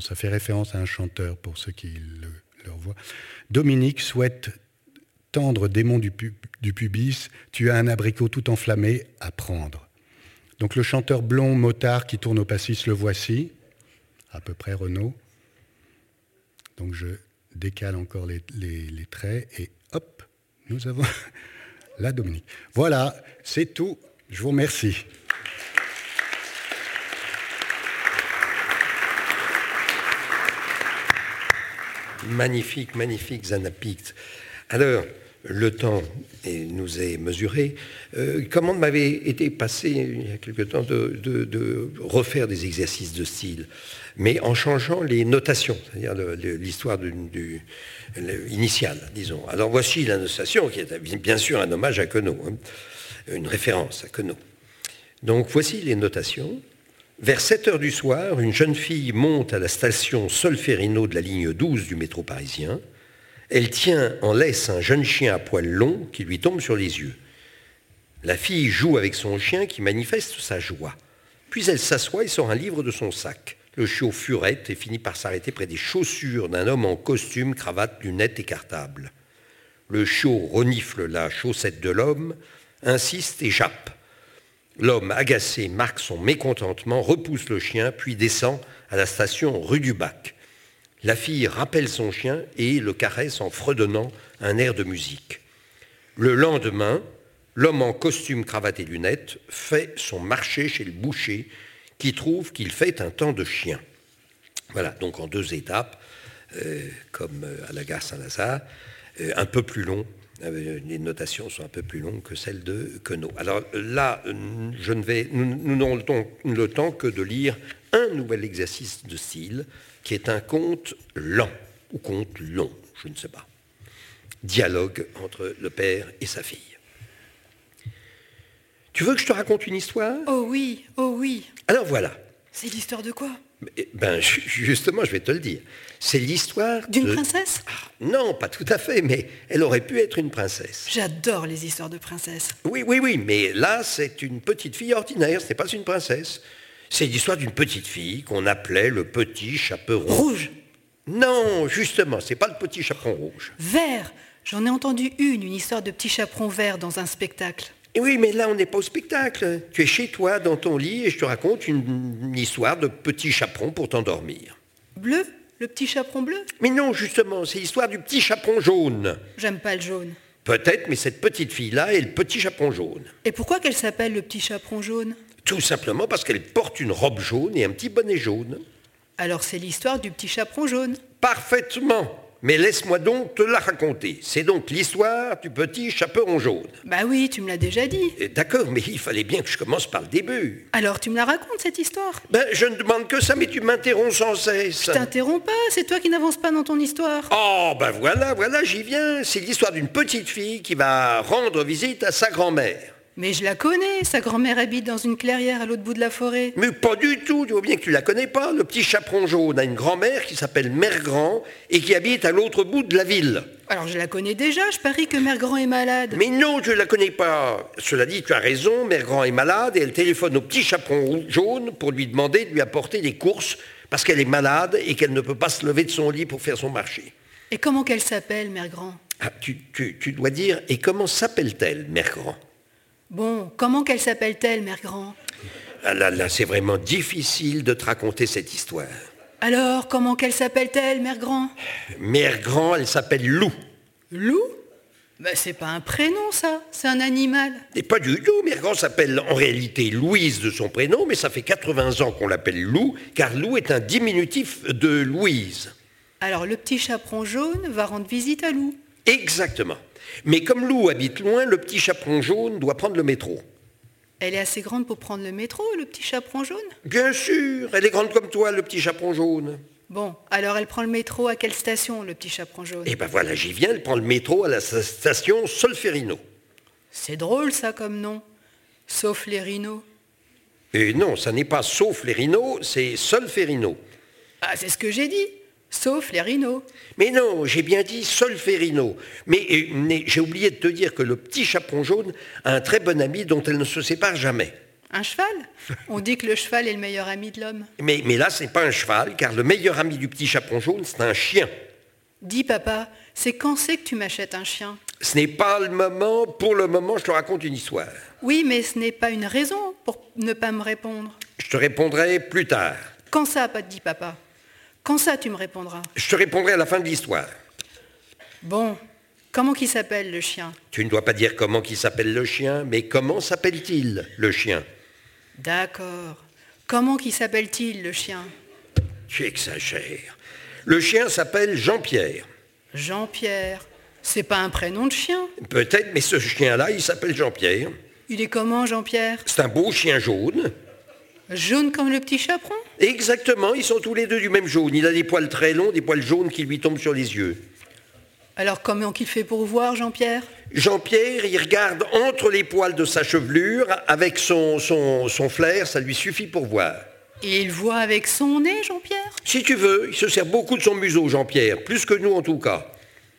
ça fait référence à un chanteur pour ceux qui le, revoient. Dominique souhaite tendre démon du, pubis, tu as un abricot tout enflammé à prendre. Donc le chanteur blond motard qui tourne au pastis, le voici, à peu près Renault. Donc je décale encore les traits et hop, nous avons la Dominique. Voilà, c'est tout. Je vous remercie. Magnifique, magnifique Xanapict. Alors, le temps nous est mesuré. Euh, commande m'avait été passé il y a quelque temps de, refaire des exercices de style, mais en changeant les notations, c'est-à-dire l'histoire initiale, disons. Alors voici la notation qui est bien sûr un hommage à Queneau, hein, une référence à Queneau. Donc voici les notations. Vers 7 heures du soir, une jeune fille monte à la station Solferino de la ligne 12 du métro parisien. Elle tient en laisse un jeune chien à poils longs qui lui tombe sur les yeux. La fille joue avec son chien qui manifeste sa joie. Puis elle s'assoit et sort un livre de son sac. Le chiot furette et finit par s'arrêter près des chaussures d'un homme en costume, cravate, lunettes et cartable. Le chiot renifle la chaussette de l'homme, insiste et jappe. L'homme, agacé, marque son mécontentement, repousse le chien, puis descend à la station rue du Bac. La fille rappelle son chien et le caresse en fredonnant un air de musique. Le lendemain, l'homme en costume, cravate et lunettes fait son marché chez le boucher qui trouve qu'il fait un temps de chien. Voilà, donc en deux étapes, euh, comme euh, à la gare Saint-Lazare, euh, un peu plus long. Les notations sont un peu plus longues que celles de Queneau. Alors là, je ne vais, nous n'aurons le, le temps que de lire un nouvel exercice de style, qui est un conte lent, ou conte long, je ne sais pas. Dialogue entre le père et sa fille. Tu veux que je te raconte une histoire? Oh oui, oh oui. Alors voilà. C'est l'histoire de quoi? Ben justement, je vais te le dire. C'est l'histoire d'une princesse? Ah, Non, pas tout à fait, mais elle aurait pu être une princesse. J'adore les histoires de princesses. Oui, oui, oui, mais là, c'est une petite fille ordinaire, ce n'est pas une princesse. C'est l'histoire d'une petite fille qu'on appelait le petit chaperon. Rouge Non, justement, c'est pas le petit chaperon rouge. Vert J'en ai entendu une, une histoire de petit chaperon vert dans un spectacle. Oui, mais là, on n'est pas au spectacle. Tu es chez toi, dans ton lit, et je te raconte une, histoire de petit chaperon pour t'endormir. Bleu? Le petit chaperon bleu? Mais non, justement, c'est l'histoire du petit chaperon jaune. J'aime pas le jaune. Peut-être, mais cette petite fille-là est le petit chaperon jaune. Et pourquoi qu'elle s'appelle le petit chaperon jaune? Tout simplement parce qu'elle porte une robe jaune et un petit bonnet jaune. Alors c'est l'histoire du petit chaperon jaune Parfaitement mais laisse-moi donc te la raconter. C'est donc l'histoire du petit chaperon jaune. Bah oui, tu me l'as déjà dit. Eh, d'accord, mais il fallait bien que je commence par le début. Alors tu me la racontes, cette histoire? Ben, je ne demande que ça, mais tu m'interromps sans cesse. Je t'interromps pas, c'est toi qui n'avances pas dans ton histoire. Oh, ben voilà, voilà, j'y viens. C'est l'histoire d'une petite fille qui va rendre visite à sa grand-mère. Mais je la connais, sa grand-mère habite dans une clairière à l'autre bout de la forêt. Mais pas du tout, tu vois bien que tu la connais pas. Le petit chaperon jaune a une grand-mère qui s'appelle Mère Grand et qui habite à l'autre bout de la ville. Alors je la connais déjà, je parie que Mère Grand est malade. Mais non, je ne la connais pas. Cela dit, tu as raison, Mère Grand est malade et elle téléphone au petit chaperon jaune pour lui demander de lui apporter des courses parce qu'elle est malade et qu'elle ne peut pas se lever de son lit pour faire son marché. Et comment qu'elle s'appelle, Mère Grand ah, tu, tu dois dire, et comment s'appelle-t-elle, Mère Grand Bon, comment qu'elle s'appelle-t-elle, Mère Grand? Ah Là, là, c'est vraiment difficile de te raconter cette histoire. Alors, comment qu'elle s'appelle-t-elle, Mère Grand? Mère Grand, elle s'appelle Lou. Lou? Ben, C'est pas un prénom, ça, c'est un animal. Et pas du tout, Mère Grand s'appelle en réalité Louise de son prénom, mais ça fait 80 ans qu'on l'appelle Lou, car Lou est un diminutif de Louise. Alors le petit chaperon jaune va rendre visite à Lou. Exactement. Mais comme Lou habite loin, le petit chaperon jaune doit prendre le métro. Elle est assez grande pour prendre le métro, le petit chaperon jaune? Bien sûr, elle est grande comme toi, le petit chaperon jaune. Bon, alors elle prend le métro à quelle station, le petit chaperon jaune? Eh ben voilà, j'y viens, elle prend le métro à la station Solferino. C'est drôle ça comme nom. Sauf les rhinos. Et non, ça n'est pas sauf les rhinos, c'est Solferino. Ah, c'est ce que j'ai dit sauf les rhinos. Mais non, j'ai bien dit Solferino. Mais, euh, mais j'ai oublié de te dire que le petit chaperon jaune a un très bon ami dont elle ne se sépare jamais. Un cheval? On dit que le cheval est le meilleur ami de l'homme. Mais, mais là, c'est pas un cheval, car le meilleur ami du petit chaperon jaune, c'est un chien. Dis, papa, c'est quand c'est que tu m'achètes un chien? Ce n'est pas le moment. Pour le moment, je te raconte une histoire. Oui, mais ce n'est pas une raison pour ne pas me répondre. Je te répondrai plus tard. Quand ça, pas dit papa? Quand ça, tu me répondras Je te répondrai à la fin de l'histoire. Bon, comment qui s'appelle le chien? Tu ne dois pas dire comment qui s'appelle le chien, mais comment s'appelle-t-il le chien? D'accord. Comment qui s'appelle-t-il le chien? Tu exagères. Le chien s'appelle Jean-Pierre. Jean-Pierre C'est pas un prénom de chien? Peut-être, mais ce chien-là, il s'appelle Jean-Pierre. Il est comment, Jean-Pierre? C'est un beau chien jaune. Jaune comme le petit chaperon? Exactement, ils sont tous les deux du même jaune. Il a des poils très longs, des poils jaunes qui lui tombent sur les yeux. Alors comment qu'il fait pour voir, Jean-Pierre? Jean-Pierre, il regarde entre les poils de sa chevelure avec son, son, son flair, ça lui suffit pour voir. Et il voit avec son nez, Jean-Pierre? Si tu veux, il se sert beaucoup de son museau, Jean-Pierre, plus que nous en tout cas.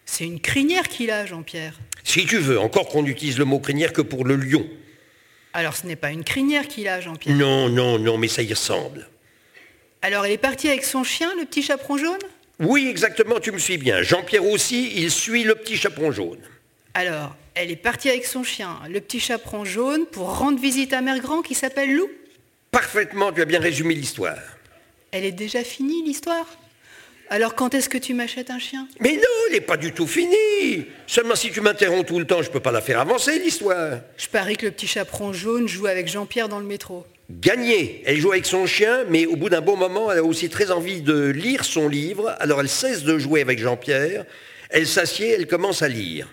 C'est une crinière qu'il a, Jean-Pierre. Si tu veux, encore qu'on utilise le mot crinière que pour le lion. Alors ce n'est pas une crinière qu'il a, Jean-Pierre. Non, non, non, mais ça y ressemble. Alors elle est partie avec son chien, le petit chaperon jaune? Oui, exactement, tu me suis bien. Jean-Pierre aussi, il suit le petit chaperon jaune. Alors, elle est partie avec son chien, le petit chaperon jaune, pour rendre visite à Mère Grand qui s'appelle Lou? Parfaitement, tu as bien résumé l'histoire. Elle est déjà finie, l'histoire? Alors quand est-ce que tu m'achètes un chien? Mais non, elle n'est pas du tout finie. Seulement si tu m'interromps tout le temps, je ne peux pas la faire avancer, l'histoire. Je parie que le petit chaperon jaune joue avec Jean-Pierre dans le métro. Gagné. Elle joue avec son chien, mais au bout d'un bon moment, elle a aussi très envie de lire son livre. Alors elle cesse de jouer avec Jean-Pierre. Elle s'assied, elle commence à lire.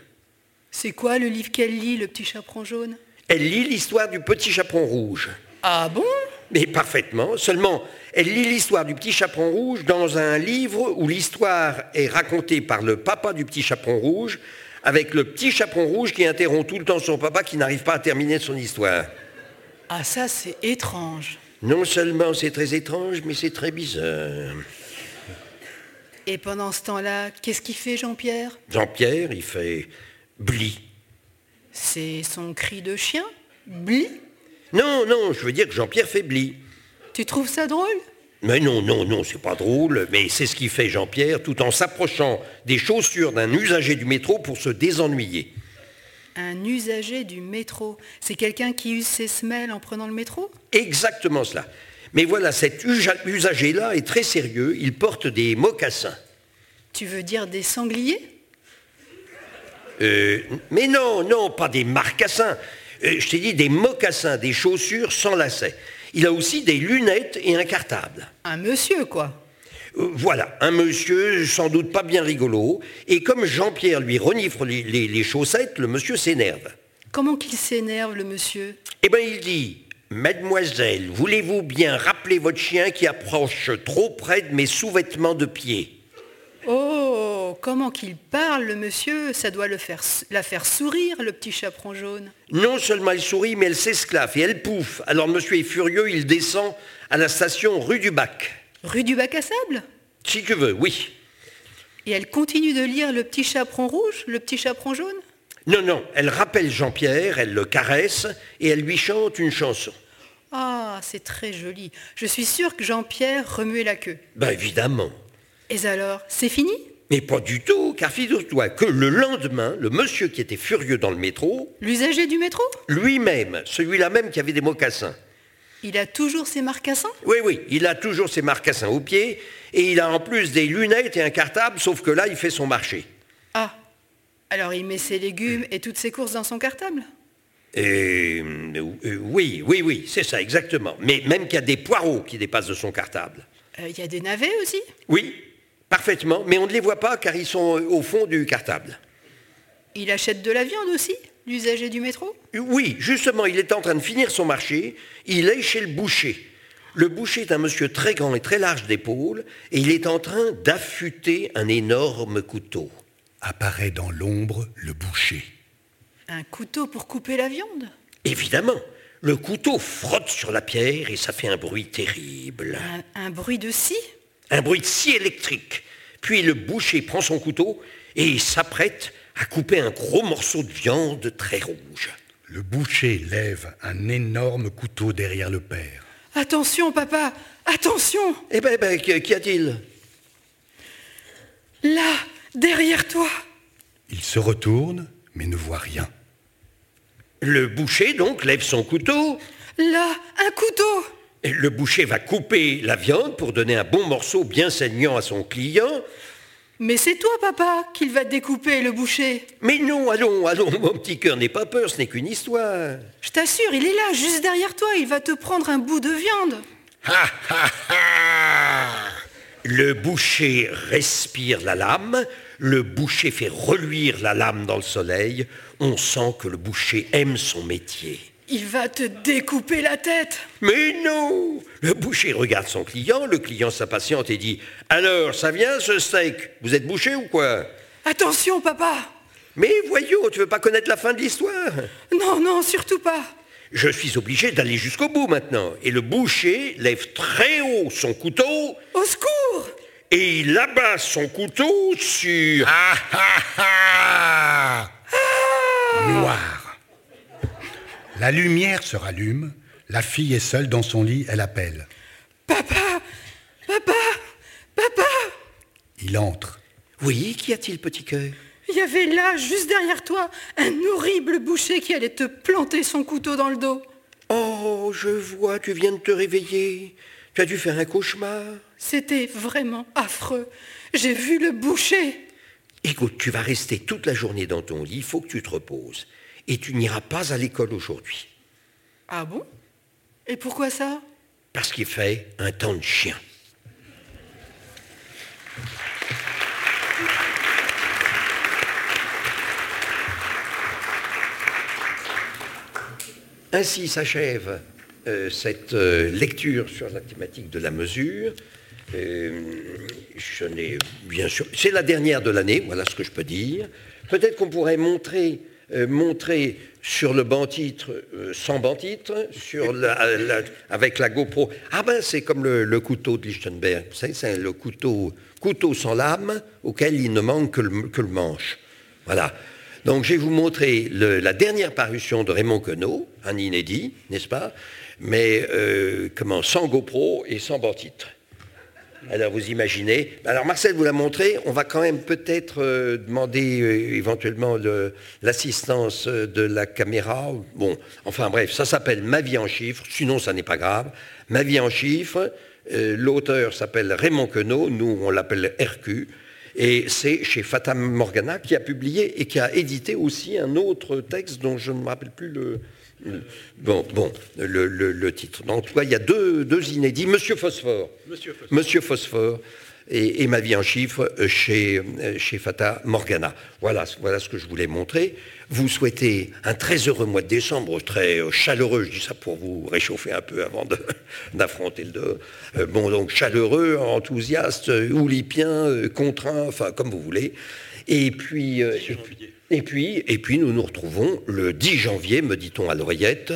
C'est quoi le livre qu'elle lit, le petit chaperon jaune? Elle lit l'histoire du petit chaperon rouge. Ah bon? Mais parfaitement. Seulement, elle lit l'histoire du petit chaperon rouge dans un livre où l'histoire est racontée par le papa du petit chaperon rouge, avec le petit chaperon rouge qui interrompt tout le temps son papa qui n'arrive pas à terminer son histoire. Ah ça c'est étrange. Non seulement c'est très étrange, mais c'est très bizarre. Et pendant ce temps-là, qu'est-ce qu'il fait Jean-Pierre? Jean-Pierre, il fait bli. C'est son cri de chien? Bli? Non, non, je veux dire que Jean-Pierre fait bli. Tu trouves ça drôle? Mais non, non, non, c'est pas drôle, mais c'est ce qui fait Jean-Pierre tout en s'approchant des chaussures d'un usager du métro pour se désennuyer. Un usager du métro, c'est quelqu'un qui use ses semelles en prenant le métro? Exactement cela. Mais voilà, cet usa- usager-là est très sérieux, il porte des mocassins. Tu veux dire des sangliers? Euh, mais non, non, pas des marcassins. Euh, je t'ai dit des mocassins, des chaussures sans lacets. Il a aussi des lunettes et un cartable. Un monsieur, quoi. Euh, Voilà, un monsieur sans doute pas bien rigolo. Et comme Jean-Pierre lui renifle les, les- les chaussettes, le monsieur s'énerve. Comment qu'il s'énerve, le monsieur? Eh bien, il dit Mademoiselle, voulez-vous bien rappeler votre chien qui approche trop près de mes sous-vêtements de pied? Oh, comment qu'il parle, le monsieur Ça doit le faire, la faire sourire, le petit chaperon jaune. Non seulement elle sourit, mais elle s'esclaffe et elle pouffe. Alors monsieur est furieux, il descend à la station rue du Bac. Rue du bac à sable? Si tu veux, oui. Et elle continue de lire le petit chaperon rouge, le petit chaperon jaune? Non, non, elle rappelle Jean-Pierre, elle le caresse et elle lui chante une chanson. Ah, c'est très joli. Je suis sûre que Jean-Pierre remuait la queue. Ben évidemment. Et alors, c'est fini? Mais pas du tout, car figure-toi que le lendemain, le monsieur qui était furieux dans le métro, L'usager du métro? lui-même, celui-là même qui avait des mocassins, Il a toujours ses marcassins? Oui, oui, il a toujours ses marcassins aux pieds et il a en plus des lunettes et un cartable, sauf que là, il fait son marché. Ah, alors il met ses légumes et toutes ses courses dans son cartable? Et, euh, oui, oui, oui, c'est ça, exactement. Mais même qu'il y a des poireaux qui dépassent de son cartable. Euh, Il y a des navets aussi? Oui, parfaitement, mais on ne les voit pas car ils sont euh, au fond du cartable. Il achète de la viande aussi, l'usager du métro? Oui, justement, il est en train de finir son marché, il est chez le boucher. Le boucher est un monsieur très grand et très large d'épaules, et il est en train d'affûter un énorme couteau. Apparaît dans l'ombre le boucher. Un couteau pour couper la viande? Évidemment, le couteau frotte sur la pierre et ça fait un bruit terrible. un, un bruit de scie? Un bruit scie électrique. Puis le boucher prend son couteau et s'apprête à couper un gros morceau de viande très rouge. Le boucher lève un énorme couteau derrière le père. Attention, papa Attention Eh ben, ben, qu'y a-t-il? Là, derrière toi Il se retourne, mais ne voit rien. Le boucher, donc, lève son couteau. Là, un couteau Le boucher va couper la viande pour donner un bon morceau bien saignant à son client. Mais c'est toi, papa, qu'il va découper, le boucher. Mais non, allons, allons, mon petit cœur, n'aie pas peur, ce n'est qu'une histoire. Je t'assure, il est là, juste derrière toi, il va te prendre un bout de viande. Ha, ha, ha Le boucher respire la lame, le boucher fait reluire la lame dans le soleil. On sent que le boucher aime son métier. Il va te découper la tête. Mais non Le boucher regarde son client, le client s'impatiente et dit Alors, ça vient ce steak? Vous êtes bouché ou quoi? Attention, papa Mais voyons, tu veux pas connaître la fin de l'histoire? Non, non, surtout pas. je suis obligé d'aller jusqu'au bout maintenant. Et le boucher lève très haut son couteau. Au secours Et il abat son couteau sur... Ah ah ah Noir. La lumière se rallume. La fille est seule dans son lit. Elle appelle. Papa Papa Papa Il entre. Oui, qu'y a-t-il, petit cœur Il y avait là, juste derrière toi, un horrible boucher qui allait te planter son couteau dans le dos. Oh, je vois, tu viens de te réveiller. Tu as dû faire un cauchemar. C'était vraiment affreux. J'ai vu le boucher. Écoute, tu vas rester toute la journée dans ton lit, il faut que tu te reposes. Et tu n'iras pas à l'école aujourd'hui. Ah bon? Et pourquoi ça? Parce qu'il fait un temps de chien. Ainsi s'achève euh, cette euh, lecture sur la thématique de la mesure. Euh, je n'ai bien sûr. C'est la dernière de l'année, voilà ce que je peux dire. Peut-être qu'on pourrait montrer, euh, montrer sur le banc titre, euh, sans banc titre, avec la GoPro. Ah ben c'est comme le, couteau de Lichtenberg. C'est le couteau, couteau sans lame auquel il ne manque que le, manche. Voilà. Donc je vais vous montrer la dernière parution de Raymond Queneau, un inédit, n'est-ce pas? Mais euh, comment? Sans GoPro et sans banc titre. Alors vous imaginez. Alors Marcel vous l'a montré, on va quand même peut-être euh, demander euh, éventuellement le- l'assistance euh, de la caméra. Bon, enfin bref, ça s'appelle Ma vie en chiffres, sinon ça n'est pas grave. Ma vie en chiffres, l'auteur s'appelle Raymond Queneau, nous on l'appelle RQ. Et c'est chez Fata Morgana qui a publié et qui a édité aussi un autre texte dont je ne me rappelle plus le- bon, bon, le, le- le titre. En tout cas, il y a deux, deux inédits. Monsieur Phosphore. Monsieur Phosphore. Monsieur Phosphore et, et ma vie en chiffres euh, chez, euh, chez Fata Morgana. Voilà, voilà ce que je voulais montrer. Vous souhaitez un très heureux mois de décembre, très euh, chaleureux, je dis ça pour vous réchauffer un peu avant d'affronter le dehors. Euh, bon, donc chaleureux, enthousiaste, oulipien, contraint, enfin comme vous voulez. Et puis, euh, et puis, et puis nous nous retrouvons le 10 janvier, me dit-on à l'oreillette,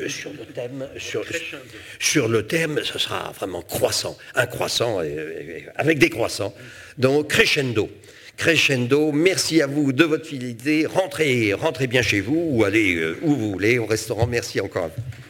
euh, sur le thème, sur, sur le thème, ce sera vraiment croissant, un croissant avec des croissants. Donc crescendo. Crescendo, merci à vous de votre fidélité. Rentrez, rentrez bien chez vous ou allez euh, où vous voulez au restaurant. Merci encore à vous. Vous